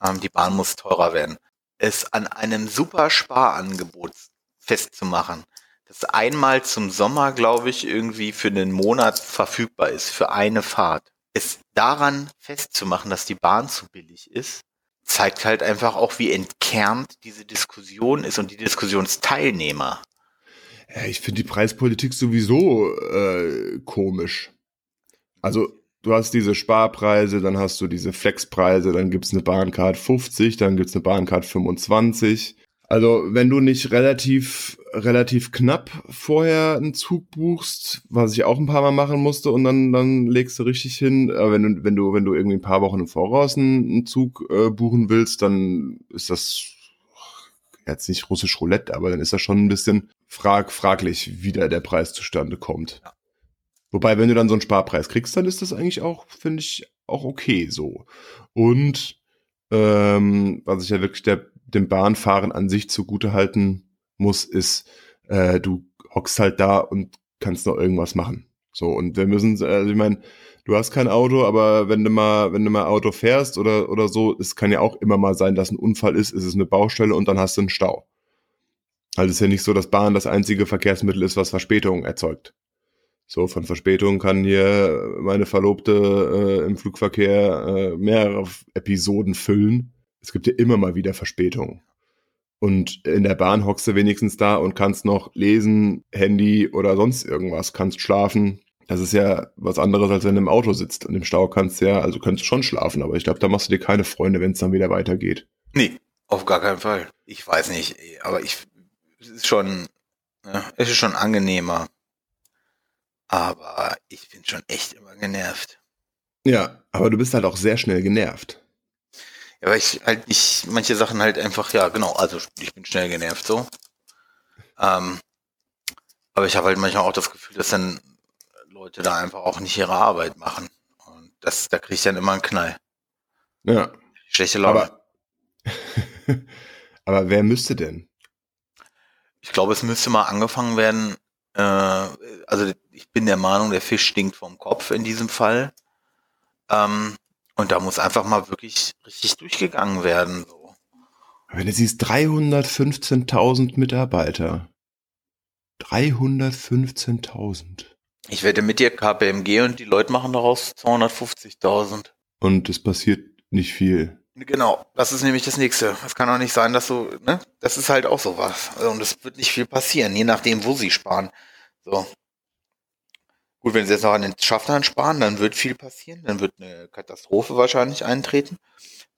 Ähm, die Bahn muss teurer werden. Es an einem super Sparangebot festzumachen, das einmal zum Sommer, glaube ich, irgendwie für einen Monat verfügbar ist, für eine Fahrt. Es daran festzumachen, dass die Bahn zu billig ist, zeigt halt einfach auch, wie entkernt diese Diskussion ist und die Diskussionsteilnehmer. Ja, ich finde die Preispolitik sowieso äh, komisch. Also du hast diese Sparpreise, dann hast du diese Flexpreise, dann gibt's eine Bahncard 50, dann gibt's eine Bahncard 25. Also wenn du nicht relativ relativ knapp vorher einen Zug buchst, was ich auch ein paar Mal machen musste, und dann dann legst du richtig hin. Aber wenn du wenn du wenn du irgendwie ein paar Wochen im Voraus einen, einen Zug äh, buchen willst, dann ist das jetzt nicht russisch Roulette, aber dann ist das schon ein bisschen frag, fraglich, wie da der Preis zustande kommt. Ja. Wobei, wenn du dann so einen Sparpreis kriegst, dann ist das eigentlich auch, finde ich, auch okay so. Und ähm, was ich ja wirklich der, dem Bahnfahren an sich zugute halten muss, ist, äh, du hockst halt da und kannst noch irgendwas machen. So, und wir müssen, also ich meine, du hast kein Auto, aber wenn du mal, wenn du mal Auto fährst oder, oder so, es kann ja auch immer mal sein, dass ein Unfall ist, ist es eine Baustelle und dann hast du einen Stau. Also es ist ja nicht so, dass Bahn das einzige Verkehrsmittel ist, was Verspätungen erzeugt. So, von Verspätungen kann hier meine Verlobte äh, im Flugverkehr äh, mehrere Episoden füllen. Es gibt ja immer mal wieder Verspätungen. Und in der Bahn hockst du wenigstens da und kannst noch lesen, Handy oder sonst irgendwas, kannst schlafen. Das ist ja was anderes, als wenn du im Auto sitzt. Und im Stau kannst ja, also kannst du schon schlafen, aber ich glaube, da machst du dir keine Freunde, wenn es dann wieder weitergeht. Nee, auf gar keinen Fall. Ich weiß nicht, aber ich es ist schon, es ist schon angenehmer. Aber ich bin schon echt immer genervt. Ja, aber du bist halt auch sehr schnell genervt. Ja, weil ich halt nicht, manche Sachen halt einfach, ja, genau, also ich bin schnell genervt so. Ähm, aber ich habe halt manchmal auch das Gefühl, dass dann Leute da einfach auch nicht ihre Arbeit machen. Und das, da kriege ich dann immer einen Knall. Ja. Schlechte Laune. Aber, aber wer müsste denn? Ich glaube, es müsste mal angefangen werden. Äh, also ich bin der Meinung, der Fisch stinkt vom Kopf in diesem Fall. Ähm, und da muss einfach mal wirklich richtig durchgegangen werden. So. Wenn du siehst, 315.000 Mitarbeiter. 315.000. Ich wette mit dir KPMG und die Leute machen daraus 250.000. Und es passiert nicht viel. Genau, das ist nämlich das nächste. Es kann auch nicht sein, dass so, ne? Das ist halt auch sowas. Also, und es wird nicht viel passieren, je nachdem, wo sie sparen. So. Gut, wenn sie jetzt noch an den Schaffnern sparen, dann wird viel passieren. Dann wird eine Katastrophe wahrscheinlich eintreten.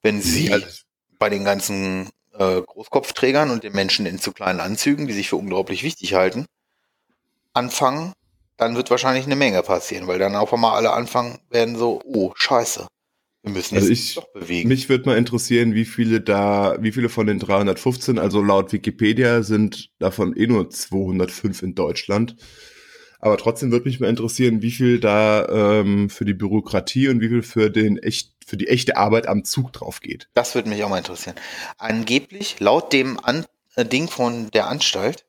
Wenn sie Alles. bei den ganzen äh, Großkopfträgern und den Menschen in zu kleinen Anzügen, die sich für unglaublich wichtig halten, anfangen, dann wird wahrscheinlich eine Menge passieren, weil dann auf einmal alle anfangen werden so, oh, scheiße. Wir müssen Also ich, doch bewegen. mich würde mal interessieren, wie viele da, wie viele von den 315, also laut Wikipedia sind davon eh nur 205 in Deutschland. Aber trotzdem würde mich mal interessieren, wie viel da ähm, für die Bürokratie und wie viel für den echt, für die echte Arbeit am Zug drauf geht. Das würde mich auch mal interessieren. Angeblich, laut dem An äh, Ding von der Anstalt,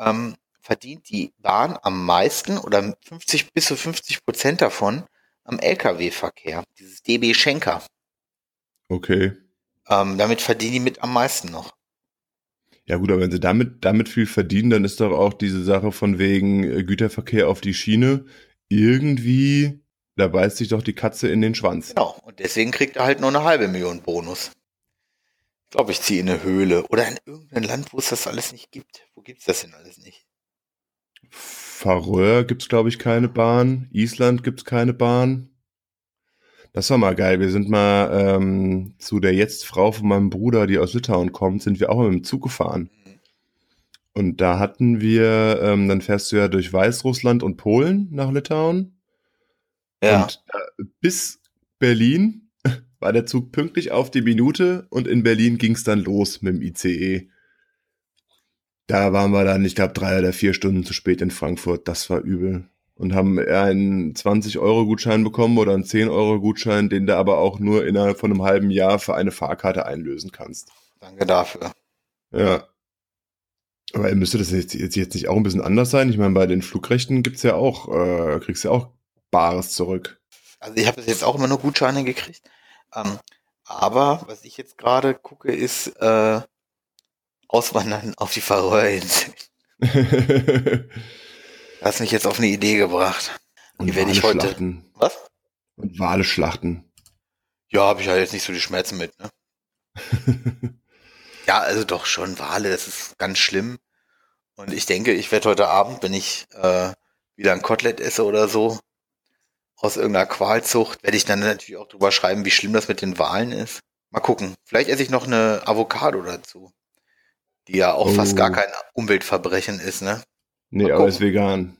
ähm, verdient die Bahn am meisten oder 50 bis zu 50 Prozent davon am Lkw-Verkehr. Dieses DB Schenker. Okay. Ähm, damit verdienen die mit am meisten noch. Ja gut, aber wenn sie damit, damit viel verdienen, dann ist doch auch diese Sache von wegen äh, Güterverkehr auf die Schiene irgendwie, da beißt sich doch die Katze in den Schwanz. Genau. Und deswegen kriegt er halt nur eine halbe Million Bonus. Ich glaube, ich ziehe in eine Höhle. Oder in irgendein Land, wo es das alles nicht gibt. Wo gibt's das denn alles nicht? Färöer gibt's glaube ich keine Bahn, Island gibt's keine Bahn. Das war mal geil. Wir sind mal ähm, zu der jetzt Frau von meinem Bruder, die aus Litauen kommt, sind wir auch mit dem Zug gefahren. Und da hatten wir, ähm, dann fährst du ja durch Weißrussland und Polen nach Litauen. Ja. Und äh, bis Berlin war der Zug pünktlich auf die Minute und in Berlin ging es dann los mit dem ICE. Da waren wir dann, ich glaube, drei oder vier Stunden zu spät in Frankfurt. Das war übel. Und haben einen 20-Euro-Gutschein bekommen oder einen 10-Euro-Gutschein, den du aber auch nur innerhalb von einem halben Jahr für eine Fahrkarte einlösen kannst. Danke dafür. Ja. Aber müsste das jetzt, jetzt, jetzt nicht auch ein bisschen anders sein? Ich meine, bei den Flugrechten gibt's ja auch, äh, kriegst du ja auch Bares zurück. Also ich habe bis jetzt auch immer nur Gutscheine gekriegt. Ähm, aber was ich jetzt gerade gucke, ist äh, Auswandern auf die Färöerinseln. Hast mich jetzt auf eine Idee gebracht. Und Die werde ich heute- schlachten. Was? Und Wale schlachten. Ja, habe ich ja jetzt nicht so die Schmerzen mit, ne? Ja, also doch schon Wale, das ist ganz schlimm. Und ich denke, ich werde heute Abend, wenn ich äh, wieder ein Kotelett esse oder so, aus irgendeiner Qualzucht, werde ich dann natürlich auch drüber schreiben, wie schlimm das mit den Walen ist. Mal gucken. Vielleicht esse ich noch eine Avocado dazu. Die ja auch fast Oh. gar kein Umweltverbrechen ist, ne? nee, Mal aber gucken. ist vegan.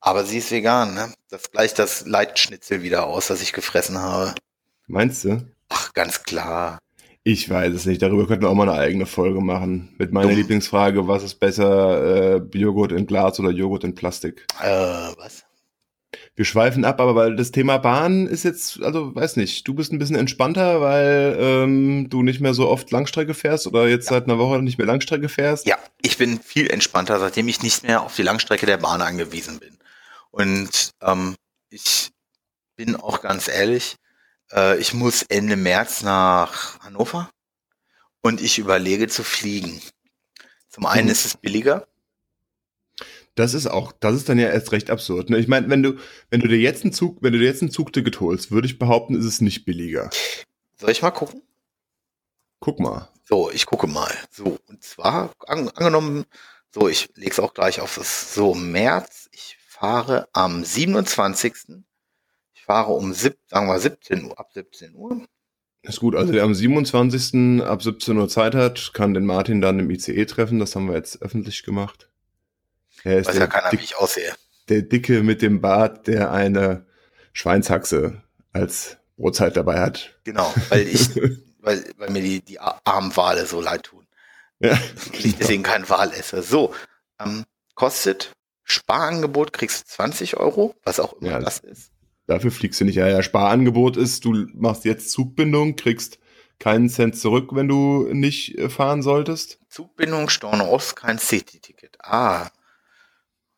Aber sie ist vegan, ne? Das gleicht das Leitschnitzel wieder aus, das ich gefressen habe. Meinst du? Ach, ganz klar. Ich weiß es nicht. Darüber könnten wir auch mal eine eigene Folge machen. Mit meiner Dumm. Lieblingsfrage, was ist besser, äh, Joghurt in Glas oder Joghurt in Plastik? Äh, was? Wir schweifen ab, aber weil das Thema Bahn ist jetzt, also weiß nicht, du bist ein bisschen entspannter, weil ähm, du nicht mehr so oft Langstrecke fährst oder jetzt seit einer Woche nicht mehr Langstrecke fährst. Ja, ich bin viel entspannter, seitdem ich nicht mehr auf die Langstrecke der Bahn angewiesen bin. Und ähm, ich bin auch ganz ehrlich, äh, ich muss Ende März nach Hannover und ich überlege zu fliegen. Zum einen Mhm. ist es billiger. Das ist auch, das ist dann ja erst recht absurd. Ne? Ich meine, wenn du, wenn du dir jetzt einen Zug, wenn du dir jetzt ein Zugticket holst, würde ich behaupten, ist es nicht billiger. Soll ich mal gucken? Guck mal. So, ich gucke mal. So, und zwar an, angenommen, so, ich lege es auch gleich auf das so März. Ich fahre am 27. Ich fahre um sieb, sagen wir 17 Uhr, ab 17 Uhr. Ist gut, also der am 27. ab 17 Uhr Zeit hat, kann den Martin dann im ICE treffen. Das haben wir jetzt öffentlich gemacht. Er ist Weiß der, ja keiner, wie Dick, ich aussehe. der Dicke mit dem Bart, der eine Schweinshaxe als Brotzeit dabei hat. Genau, weil ich, weil, weil mir die, die armen Wale so leid tun. Ja, ich deswegen kein Wal esse. So, ähm, kostet Sparangebot kriegst du 20 Euro, was auch immer Ja, das ist. Dafür fliegst du nicht. Ja, ja, Sparangebot ist, du machst jetzt Zugbindung, kriegst keinen Cent zurück, wenn du nicht äh, fahren solltest. Zugbindung, Storno-Ost, kein City-Ticket. Ah,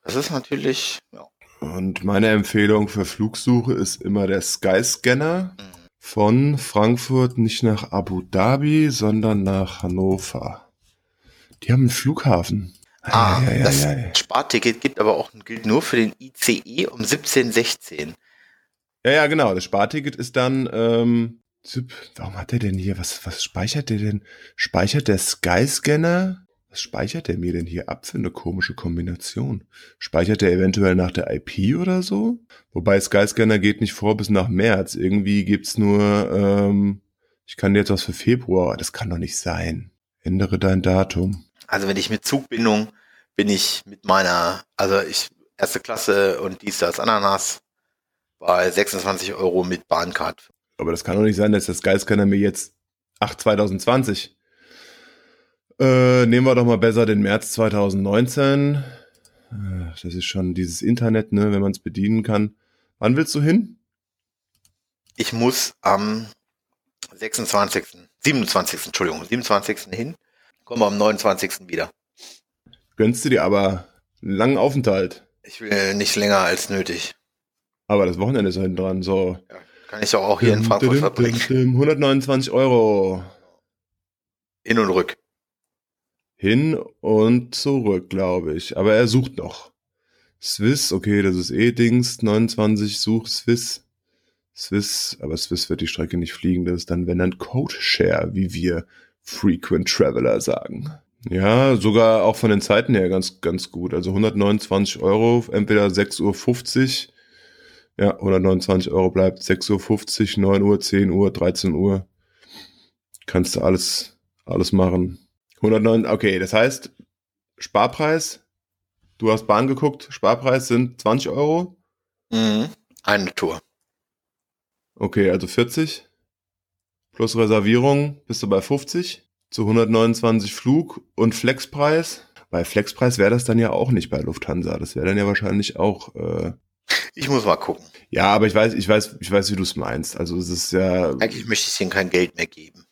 das ist natürlich, ja. Und meine Empfehlung für Flugsuche ist immer der Skyscanner mhm. von Frankfurt nicht nach Abu Dhabi, sondern nach Hannover. Die haben einen Flughafen. Ah, ei, ei, das ei. Sparticket gibt aber auch, gilt nur für den ICE um 1716. Ja, ja, genau. Das Sparticket ist dann, ähm, warum hat der denn hier, was, was speichert der denn? Speichert der Skyscanner? Was speichert der mir denn hier ab für eine komische Kombination? Speichert der eventuell nach der IP oder so? Wobei Skyscanner geht nicht vor bis nach März. Irgendwie gibt's nur, ähm, ich kann dir jetzt was für Februar. Das kann doch nicht sein. Ändere dein Datum. Also wenn ich mit Zugbindung bin ich mit meiner, also ich erste Klasse und dies, das, Ananas bei 26 Euro mit Bahncard. Aber das kann doch nicht sein, dass der Skyscanner mir jetzt, ach, 2020. Äh, nehmen wir doch mal besser den März 2019. Äh, Das ist schon dieses Internet, ne, wenn man es bedienen kann. Wann willst du hin? Ich muss am 26., 27., Entschuldigung, 27. hin, komme am 29. wieder. Gönnst du dir aber einen langen Aufenthalt. Ich will nicht länger als nötig. Aber das Wochenende ist hinten dran, so. Ja, kann ich doch auch hier in Frankfurt verbringen. dim, dim, 129 Euro. Hin und rück. Hin und zurück, glaube ich. Aber er sucht noch. Swiss, okay, das ist eh Dings. 29, such Swiss. Swiss, aber Swiss wird die Strecke nicht fliegen. Das ist dann, wenn dann Code Share, wie wir Frequent Traveler sagen. Ja, sogar auch von den Zeiten her ganz, ganz gut. Also 129 Euro, entweder 6.50 Uhr. Ja, 129 Euro bleibt 6.50 Uhr, 9 Uhr, 10 Uhr, 13 Uhr. Kannst du alles, alles machen. 109, okay, das heißt, Sparpreis. Du hast Bahn geguckt, Sparpreis sind 20 Euro. Mhm. Eine Tour. Okay, also 40. Plus Reservierung bist du bei 50. Zu 129 Flug und Flexpreis. Bei Flexpreis wäre das dann ja auch nicht bei Lufthansa. Das wäre dann ja wahrscheinlich auch. Äh, Ich muss mal gucken. ja, aber ich weiß, ich weiß, ich weiß, wie du es meinst. Also es ist ja. Eigentlich möchte ich ihnen kein Geld mehr geben.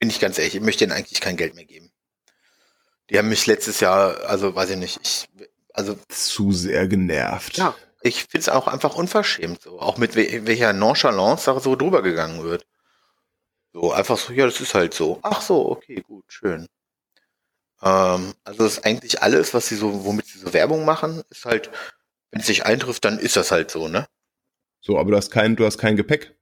Bin ich ganz ehrlich, ich möchte ihnen eigentlich kein Geld mehr geben. Die haben mich letztes Jahr, also weiß ich nicht, ich, also zu sehr genervt. ja, ich finde es auch einfach unverschämt, so auch mit wel welcher Nonchalance da so drüber gegangen wird. So einfach so, ja, das ist halt so. Ach so, okay, gut, schön. Ähm, also das ist eigentlich alles, was sie so, womit sie so Werbung machen, ist halt, wenn es sich eintrifft, dann ist das halt so, ne? So, aber du hast kein, du hast kein Gepäck.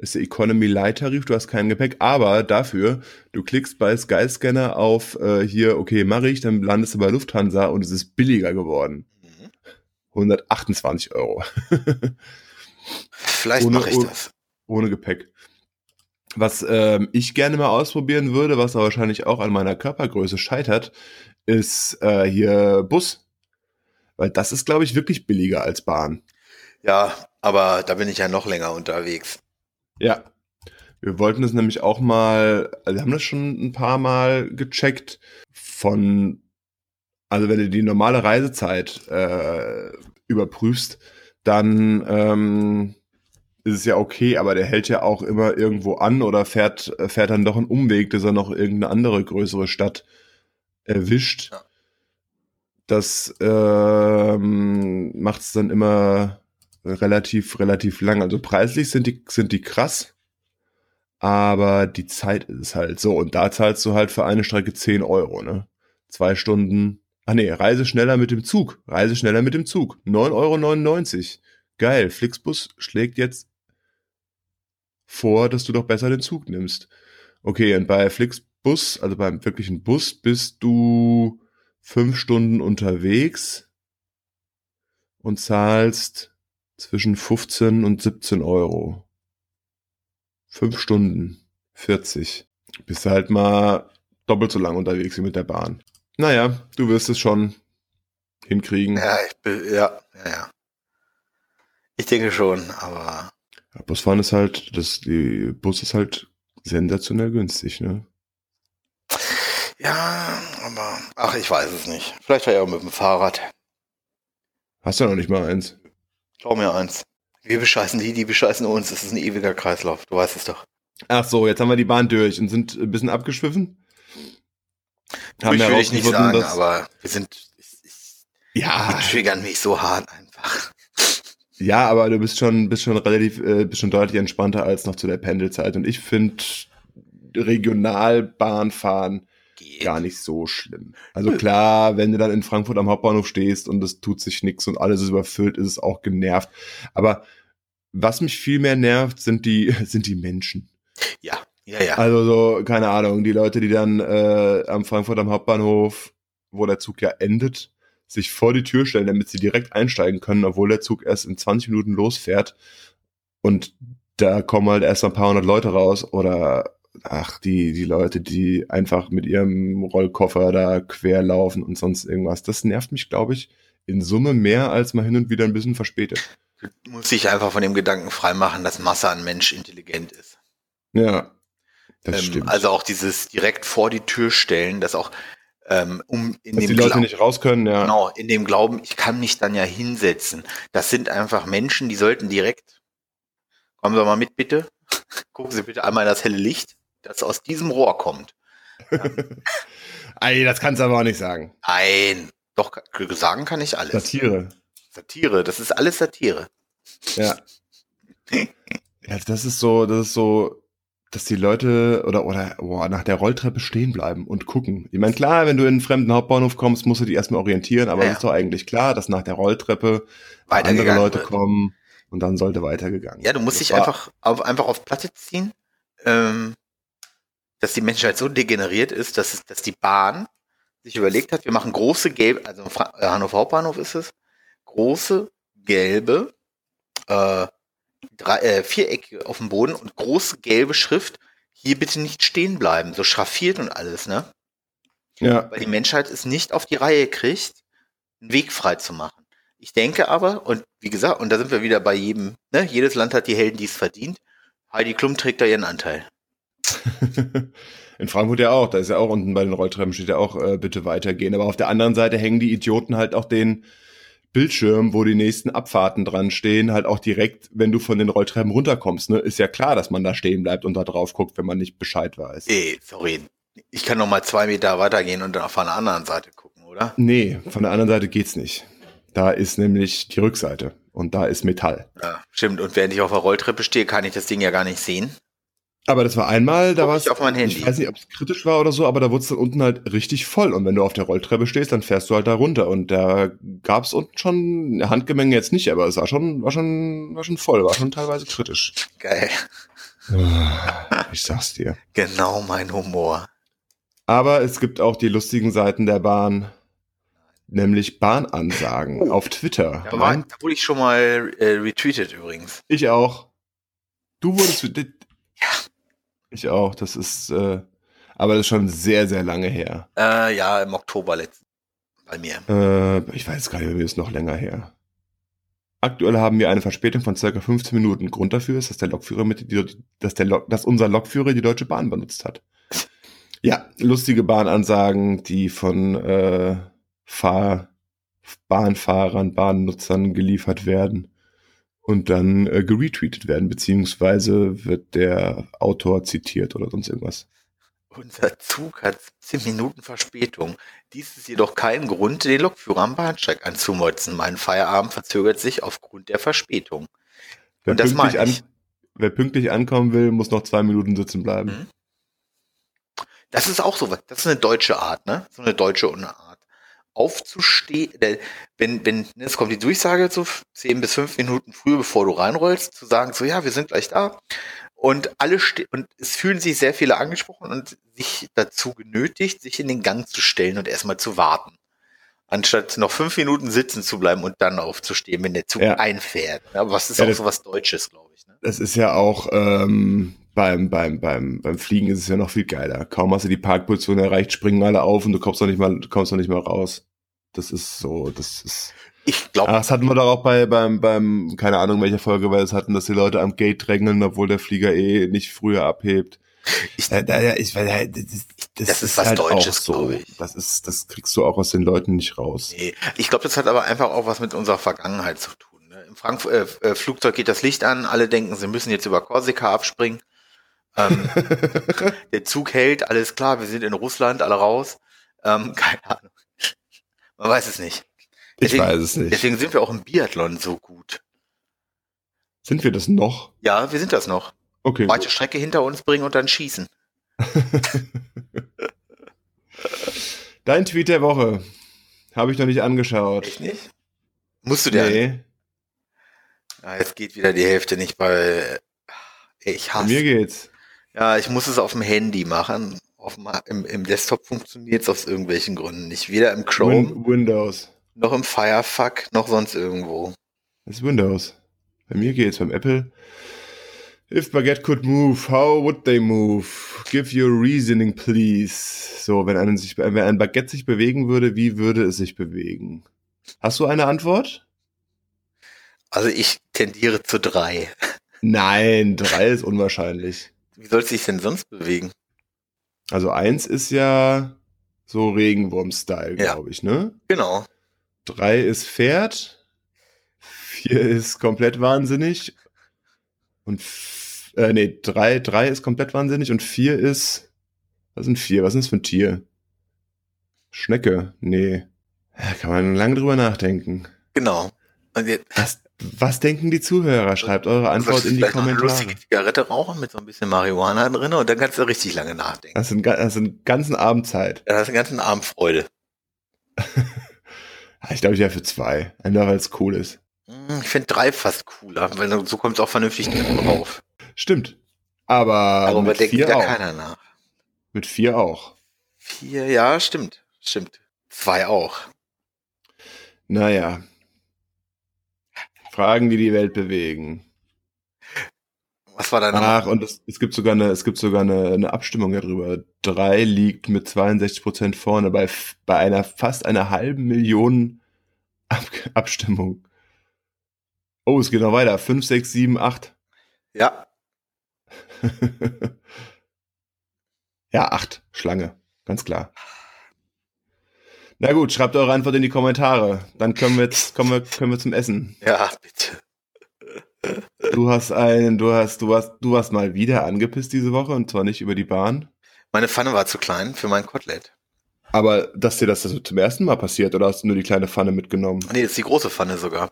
Ist der Economy Light Tarif, du hast kein Gepäck, aber dafür, du klickst bei Skyscanner auf äh, hier, okay, mache ich, dann landest du bei Lufthansa und es ist billiger geworden. Mhm. 128 Euro. Vielleicht Ohne- mache ich ohne- das. Ohne Gepäck. Was ähm, ich gerne mal ausprobieren würde, was aber wahrscheinlich auch an meiner Körpergröße scheitert, ist äh, hier Bus. Weil das ist, glaube ich, wirklich billiger als Bahn. Ja, aber da bin ich ja noch länger unterwegs. Ja. Wir wollten es nämlich auch mal, also wir haben das schon ein paar Mal gecheckt von, also wenn du die normale Reisezeit äh, überprüfst, dann ähm, ist es ja okay, aber der hält ja auch immer irgendwo an oder fährt, fährt dann doch einen Umweg, dass er noch irgendeine andere größere Stadt erwischt. Ja. Das ähm, macht es dann immer relativ, relativ lang. Also preislich sind die, sind die krass, aber die Zeit ist halt so. Und da zahlst du halt für eine Strecke 10 Euro, ne? Zwei Stunden. Ach nee, Reise schneller mit dem Zug. Reise schneller mit dem Zug. 9,99 Euro. Geil. Flixbus schlägt jetzt vor, dass du doch besser den Zug nimmst. Okay, und bei Flixbus, also beim wirklichen Bus, bist du fünf Stunden unterwegs und zahlst zwischen 15 und 17 Euro. Fünf Stunden, 40. Bist du halt mal doppelt so lang unterwegs wie mit der Bahn. Naja, du wirst es schon hinkriegen. Ja, ich bin, ja, ja, ja. Ich denke schon, aber Ja, Busfahren ist halt, das, die Bus ist halt sensationell günstig, ne? ja, aber ach, ich weiß es nicht. Vielleicht war ich auch mit dem Fahrrad. Hast du ja noch nicht mal eins. Schau mir eins. Wir bescheißen die, die bescheißen uns. Das ist ein ewiger Kreislauf. Du weißt es doch. Ach so, jetzt haben wir die Bahn durch und sind ein bisschen abgeschwiffen. Haben ich will ich nicht sagen, dass- aber wir sind, ich, ich, ja, die triggern mich so hart einfach. Ja, aber du bist schon, bist schon relativ, äh, bist schon deutlich entspannter als noch zu der Pendelzeit. Und ich finde Regionalbahnfahren Geht. gar nicht so schlimm. Also klar, wenn du dann in Frankfurt am Hauptbahnhof stehst und es tut sich nichts und alles ist überfüllt, ist es auch genervt. Aber was mich viel mehr nervt, sind die, sind die Menschen. Ja, ja, ja. Also so, keine Ahnung, die Leute, die dann äh, am Frankfurt am Hauptbahnhof, wo der Zug ja endet, sich vor die Tür stellen, damit sie direkt einsteigen können, obwohl der Zug erst in 20 Minuten losfährt. Und da kommen halt erst ein paar hundert Leute raus oder ach, die, die Leute, die einfach mit ihrem Rollkoffer da quer laufen und sonst irgendwas. Das nervt mich, glaube ich, in Summe mehr als mal hin und wieder ein bisschen verspätet. Du musst dich einfach von dem Gedanken freimachen, dass Masse an Mensch intelligent ist. Ja, das Ähm, stimmt. also auch dieses direkt vor die Tür stellen, das auch ähm, um in Dass dem die Leute Glau- nicht raus können, ja. Genau, in dem Glauben, ich kann mich dann ja hinsetzen. Das sind einfach Menschen, die sollten direkt, kommen Sie mal mit bitte, gucken Sie bitte einmal in das helle Licht, das aus diesem Rohr kommt. Ey, das kannst du aber auch nicht sagen. Nein, doch, sagen kann ich alles. Satire. Satire, das ist alles Satire. Ja. ja, das ist so, das ist so, dass die Leute oder oder boah, nach der Rolltreppe stehen bleiben und gucken. Ich meine, klar, wenn du in einen fremden Hauptbahnhof kommst, musst du dich erstmal orientieren, aber Ja, es ist doch eigentlich klar, dass nach der Rolltreppe andere Leute wird. kommen und dann sollte weitergegangen. Ja, du musst dich einfach auf, einfach auf Platte ziehen, ähm, dass die Menschheit so degeneriert ist, dass, es, dass die Bahn sich überlegt hat, wir machen große gelbe, also äh, Hannover Hauptbahnhof ist es, große gelbe äh, drei, äh, Vierecke auf dem Boden und große gelbe Schrift, hier bitte nicht stehen bleiben, so schraffiert und alles, ne? Ja. weil die Menschheit es nicht auf die Reihe kriegt, einen Weg frei zu machen. Ich denke aber, und wie gesagt, und da sind wir wieder bei jedem, ne, jedes Land hat die Helden, die es verdient. Heidi Klum trägt da ihren Anteil. In Frankfurt ja auch, da ist ja auch unten bei den Rolltreppen steht ja auch, äh, bitte weitergehen. Aber auf der anderen Seite hängen die Idioten halt auch den Bildschirm, wo die nächsten Abfahrten dran stehen, halt auch direkt, wenn du von den Rolltreppen runterkommst. Ne? Ist ja klar, dass man da stehen bleibt und da drauf guckt, wenn man nicht Bescheid weiß. Ey, sorry. Ich kann noch mal zwei Meter weitergehen und dann auf einer anderen Seite gucken, oder? Nee, von der anderen Seite geht's nicht. Da ist nämlich die Rückseite und da ist Metall. Ja, stimmt. Und während ich auf der Rolltreppe stehe, kann ich das Ding ja gar nicht sehen. Aber das war einmal, da war es, auf mein Handy. ich weiß nicht, ob es kritisch war oder so, aber da wurde es dann unten halt richtig voll. Und wenn du auf der Rolltreppe stehst, dann fährst du halt da runter. Und da gab es unten schon, eine Handgemenge jetzt nicht, aber es war schon, war schon, war schon voll, war schon teilweise kritisch. Geil. Ich sag's dir. Genau mein Humor. Aber es gibt auch die lustigen Seiten der Bahn, nämlich Bahnansagen Oh. auf Twitter. Da, war, da wurde ich schon mal äh, retweetet übrigens. Ich auch. Du wurdest. Ich auch. Das ist. Äh, aber das ist schon sehr, sehr lange her. Äh, ja, im Oktober letzten. Bei mir. Äh, ich weiß gar nicht, mehr, ist noch länger her. Aktuell haben wir eine Verspätung von circa 15 Minuten. Grund dafür ist, dass der Lokführer mit, die, dass, der Lok, dass unser Lokführer die Deutsche Bahn benutzt hat. Ja, lustige Bahnansagen, die von äh, Fahr Bahnfahrern, Bahnnutzern geliefert werden und dann äh, geretweetet werden, beziehungsweise wird der Autor zitiert oder sonst irgendwas. Unser Zug hat 17 Minuten Verspätung. Dies ist jedoch kein Grund, den Lokführer am Bahnsteig anzumotzen. Mein Feierabend verzögert sich aufgrund der Verspätung. Wer, Und das pünktlich, ich. wer pünktlich ankommen will, muss noch zwei Minuten sitzen bleiben. Mhm. Das ist auch so was. Das ist eine deutsche Art, ne? So eine deutsche Art. Aufzustehen, äh, wenn, wenn, es kommt die Durchsage so 10 bis 5 Minuten früher, bevor du reinrollst, zu sagen, so, ja, wir sind gleich da. Und alle und es fühlen sich sehr viele angesprochen und sich dazu genötigt, sich in den Gang zu stellen und erstmal zu warten. Anstatt noch fünf Minuten sitzen zu bleiben und dann aufzustehen, wenn der Zug Ja. einfährt. Aber was ist Ja, auch so was Deutsches, glaube ich. Ne? Das ist ja auch ähm, beim, beim, beim, beim Fliegen ist es ja noch viel geiler. Kaum hast du die Parkposition erreicht, springen alle auf und du kommst noch nicht mal, du kommst noch nicht mal raus. Das ist so, das ist. Ich glaube, Ach, das hatten wir doch auch bei, beim, beim, keine Ahnung, welcher Folge wir das hatten, dass die Leute am Gate drängeln, obwohl der Flieger eh nicht früher abhebt. Ich- äh, da, ich, äh, das, ist- das, Das ist was halt Deutsches, so. glaub ich. Das ist, das kriegst du auch aus den Leuten nicht raus. Nee, ich glaube, das hat aber einfach auch was mit unserer Vergangenheit zu tun. Ne? Im Frank äh, äh, Flugzeug geht das Licht an, alle denken, sie müssen jetzt über Korsika abspringen. Ähm, der Zug hält, alles klar, wir sind in Russland, alle raus. Ähm, keine Ahnung. Man weiß es nicht. Ich Deswegen- weiß es nicht. Deswegen sind wir auch im Biathlon so gut. Sind wir das noch? Ja, wir sind das noch. Okay. Weite Strecke hinter uns bringen und dann schießen. Dein Tweet der Woche. Habe ich noch nicht angeschaut. Echt nicht? Musst du dir Nee, Ja, jetzt geht wieder die Hälfte nicht bei. Ey, Ich bei mir hasse. geht's. Ja, ich muss es auf dem Handy machen. Auf dem, im, Im Desktop funktioniert es aus irgendwelchen Gründen nicht. Weder im Chrome, Win Windows. noch im Firefuck, noch sonst irgendwo. Das ist Windows. Bei mir geht's. Beim Apple. If Baguette could move, how would they move? Give your reasoning, please. So, wenn, ein, sich, wenn ein Baguette sich bewegen würde, wie würde es sich bewegen? Hast du eine Antwort? Also ich tendiere zu drei. Nein, drei ist unwahrscheinlich. Wie soll es sich denn sonst bewegen? Also eins ist ja so Regenwurm-Style, Ja. glaube ich, ne? Genau. Drei ist Pferd. Vier ist komplett wahnsinnig. Und äh, nee, drei, drei ist komplett wahnsinnig und vier ist. Was sind vier? Was ist das für ein Tier? Schnecke? Nee. Ja, kann man lange drüber nachdenken. Genau. Und jetzt, Was, was denken die Zuhörer? Schreibt eure Antwort in die noch eine Kommentare. lustige Zigarette rauchen mit so ein bisschen Marihuana drin und dann kannst du richtig lange nachdenken. Das sind, ga- das sind ganzen Abend Zeit. Hast du den ganzen Abend Freude. Ich glaube, ich wäre für zwei. Einfach weil es cool ist. Hm, Ich finde drei fast cooler, weil so kommt es auch vernünftig drauf. Stimmt. Aber, Aber mit denkt vier wieder auch. keiner nach. Mit vier auch. Vier, ja, stimmt. Stimmt. Zwei auch. Naja. Fragen, die die Welt bewegen. Was war deine Ach, und es, es gibt sogar eine, es gibt sogar eine, eine Abstimmung darüber. Drei liegt mit 62 Prozent vorne bei, bei einer fast einer halben Million Ab Abstimmung. Oh, es geht noch weiter. Fünf, sechs, sieben, acht. Ja, ja, acht. Schlange. Ganz klar. Na gut, schreibt eure Antwort in die Kommentare. Dann können wir jetzt, kommen wir, können wir zum Essen. ja, bitte. Du hast einen, du hast, du hast, du warst mal wieder angepisst diese Woche und zwar nicht über die Bahn. Meine Pfanne war zu klein für mein Kotelett. Aber dass dir das so zum ersten Mal passiert oder hast du nur die kleine Pfanne mitgenommen? Nee, das ist die große Pfanne sogar.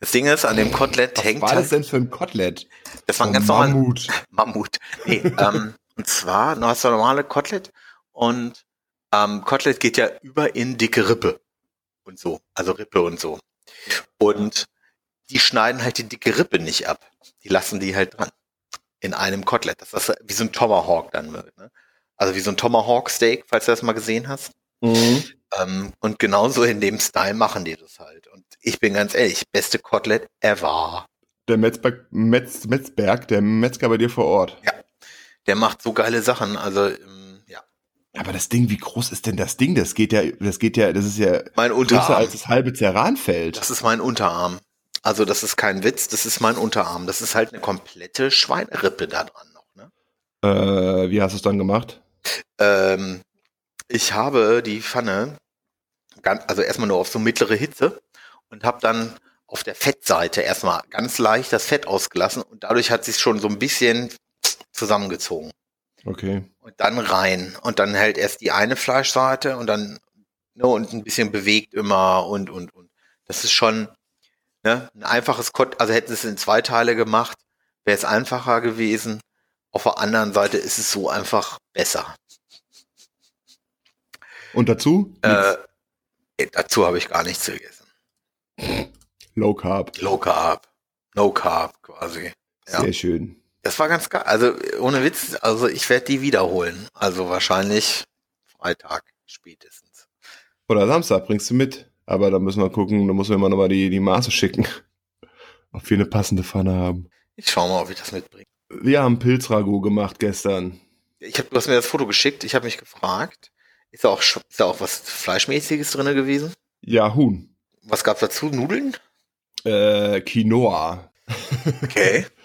Das Ding ist, an dem Kotelett hängt Was war das halt, denn für ein Kotelett? das war ein So ganz normal Mammut. Mammut. Nee, ähm, und zwar, du hast ja normale Kotelett und ähm, Kotelett geht ja über in dicke Rippe und so, also Rippe und so. Und die schneiden halt die dicke Rippe nicht ab. Die lassen die halt dran. In einem Kotelett. Das ist wie so ein Tomahawk dann. Ne? Also wie so ein Tomahawk-Steak, falls du das mal gesehen hast. Mhm. Ähm, und genauso in dem Style machen die das halt. Und ich bin ganz ehrlich, beste Kotelett ever. Der Metzberg, Metz, Metzberg, der Metzger bei dir vor Ort. Der macht so geile Sachen. Also, ähm, ja. Aber das Ding, wie groß ist denn das Ding? Das geht ja, das geht ja, das ist ja Mein größer Unterarm. als das halbe Terranfeld. Das ist mein Unterarm. Also das ist kein Witz, das ist mein Unterarm. Das ist halt eine komplette Schweinerippe da dran noch. Ne? Äh, wie hast du es dann gemacht? Ähm, ich habe die Pfanne, ganz, also erstmal nur auf so mittlere Hitze und habe dann auf der Fettseite erstmal ganz leicht das Fett ausgelassen und dadurch hat sich schon so ein bisschen zusammengezogen. Okay. Und dann rein und dann hält erst die eine Fleischseite und dann ne, und ein bisschen bewegt immer und und und. Das ist schon ne, ein einfaches Kot, also hätten sie es in zwei Teile gemacht, wäre es einfacher gewesen. Auf der anderen Seite ist es so einfach besser. Und dazu? Äh, dazu habe ich gar nichts gegessen. Low Carb. Low Carb, No Carb quasi. Ja. Sehr schön. Das war ganz geil. Also ohne Witz, also ich werde die wiederholen. Also wahrscheinlich Freitag spätestens. Oder Samstag bringst du mit. Aber da müssen wir gucken, da muss mir mal nochmal die, die Maße schicken. Ob wir eine passende Pfanne haben. Ich schau mal, ob ich das mitbringe. Wir haben Pilzragout gemacht gestern. Ich hab, du hast mir das Foto geschickt. Ich habe mich gefragt, ist da auch ist da auch was Fleischmäßiges drinne gewesen? Ja, Huhn. Was gab's dazu? Nudeln? Äh, Quinoa. Okay.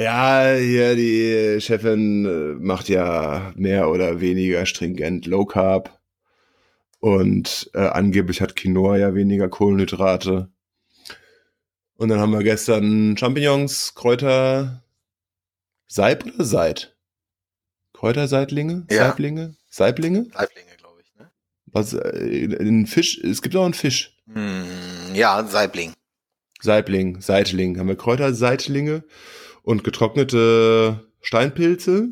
Ja, hier die Chefin äh, macht ja mehr oder weniger stringent Low Carb. Und äh, angeblich hat Quinoa ja weniger Kohlenhydrate. Und dann haben wir gestern Champignons, Kräuter, Seib oder Seid? Kräuterseitlinge? Ja. Saiblinge? Saiblinge? Saiblinge, glaube ich. Ne? Was, äh, ein Fisch, es gibt auch einen Fisch. Hm, ja, Saibling. Saibling, Seitling. Haben wir Kräuterseitlinge und getrocknete Steinpilze.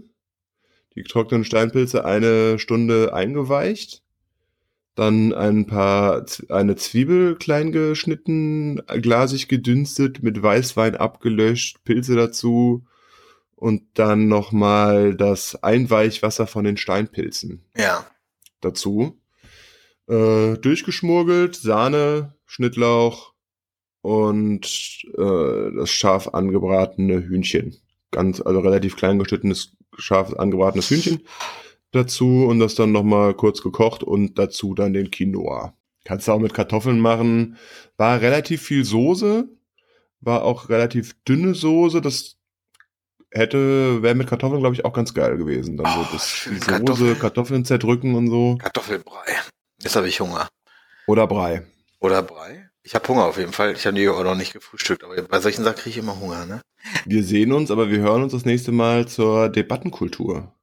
Die getrockneten Steinpilze eine Stunde eingeweicht. Dann ein paar, eine Zwiebel klein geschnitten, glasig gedünstet, mit Weißwein abgelöscht, Pilze dazu und dann nochmal das Einweichwasser von den Steinpilzen Ja. dazu. Äh, durchgeschmurgelt, Sahne, Schnittlauch und äh, das scharf angebratene Hühnchen. Ganz, also relativ klein geschnittenes, scharf angebratenes Hühnchen dazu und das dann nochmal kurz gekocht und dazu dann den Quinoa. Kannst du auch mit Kartoffeln machen. War relativ viel Soße, war auch relativ dünne Soße. Das hätte, wäre mit Kartoffeln, glaube ich, auch ganz geil gewesen. Dann so Oh, das, schön die Soße, Kartoffeln. Kartoffeln zerdrücken und so. Kartoffelbrei. Jetzt habe ich Hunger. Oder Brei. Oder Brei? Ich habe Hunger auf jeden Fall. Ich habe die auch noch nicht gefrühstückt, aber bei solchen Sachen kriege ich immer Hunger, ne? Wir sehen uns, aber wir hören uns das nächste Mal zur Debattenkultur.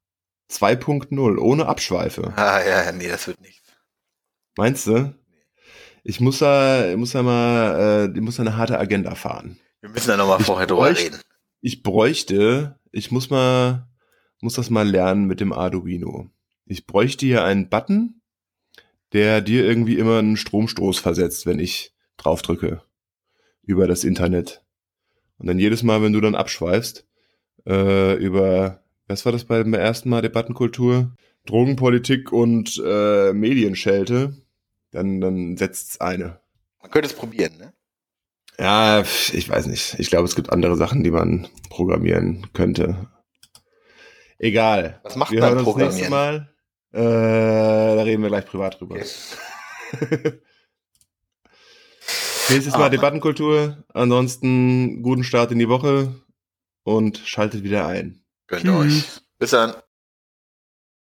2.0, ohne Abschweife. Ah, ja, nee, das wird nichts. Meinst du? Ich muss da, ich muss da mal, äh, ich muss da eine harte Agenda fahren. Wir müssen da nochmal vorher drüber reden. Ich bräuchte, ich muss mal, muss das mal lernen mit dem Arduino. Ich bräuchte hier einen Button, der dir irgendwie immer einen Stromstoß versetzt, wenn ich drauf drücke. Über das Internet. Und dann jedes Mal, wenn du dann abschweifst, äh, über, was war das beim ersten Mal, Debattenkultur? Drogenpolitik und äh, Medienschelte, dann, dann setzt's eine. Man könnte es probieren, ne? Ja, ich weiß nicht. Ich glaube, es gibt andere Sachen, die man programmieren könnte. Egal. Was macht wir man hören uns Programmieren? nächstes Mal. Äh, da reden wir gleich privat drüber. Okay. Nächstes Ah, Mal Mann. Debattenkultur. Ansonsten guten Start in die Woche und schaltet wieder ein. Gönnt Tschüss. euch. Bis dann.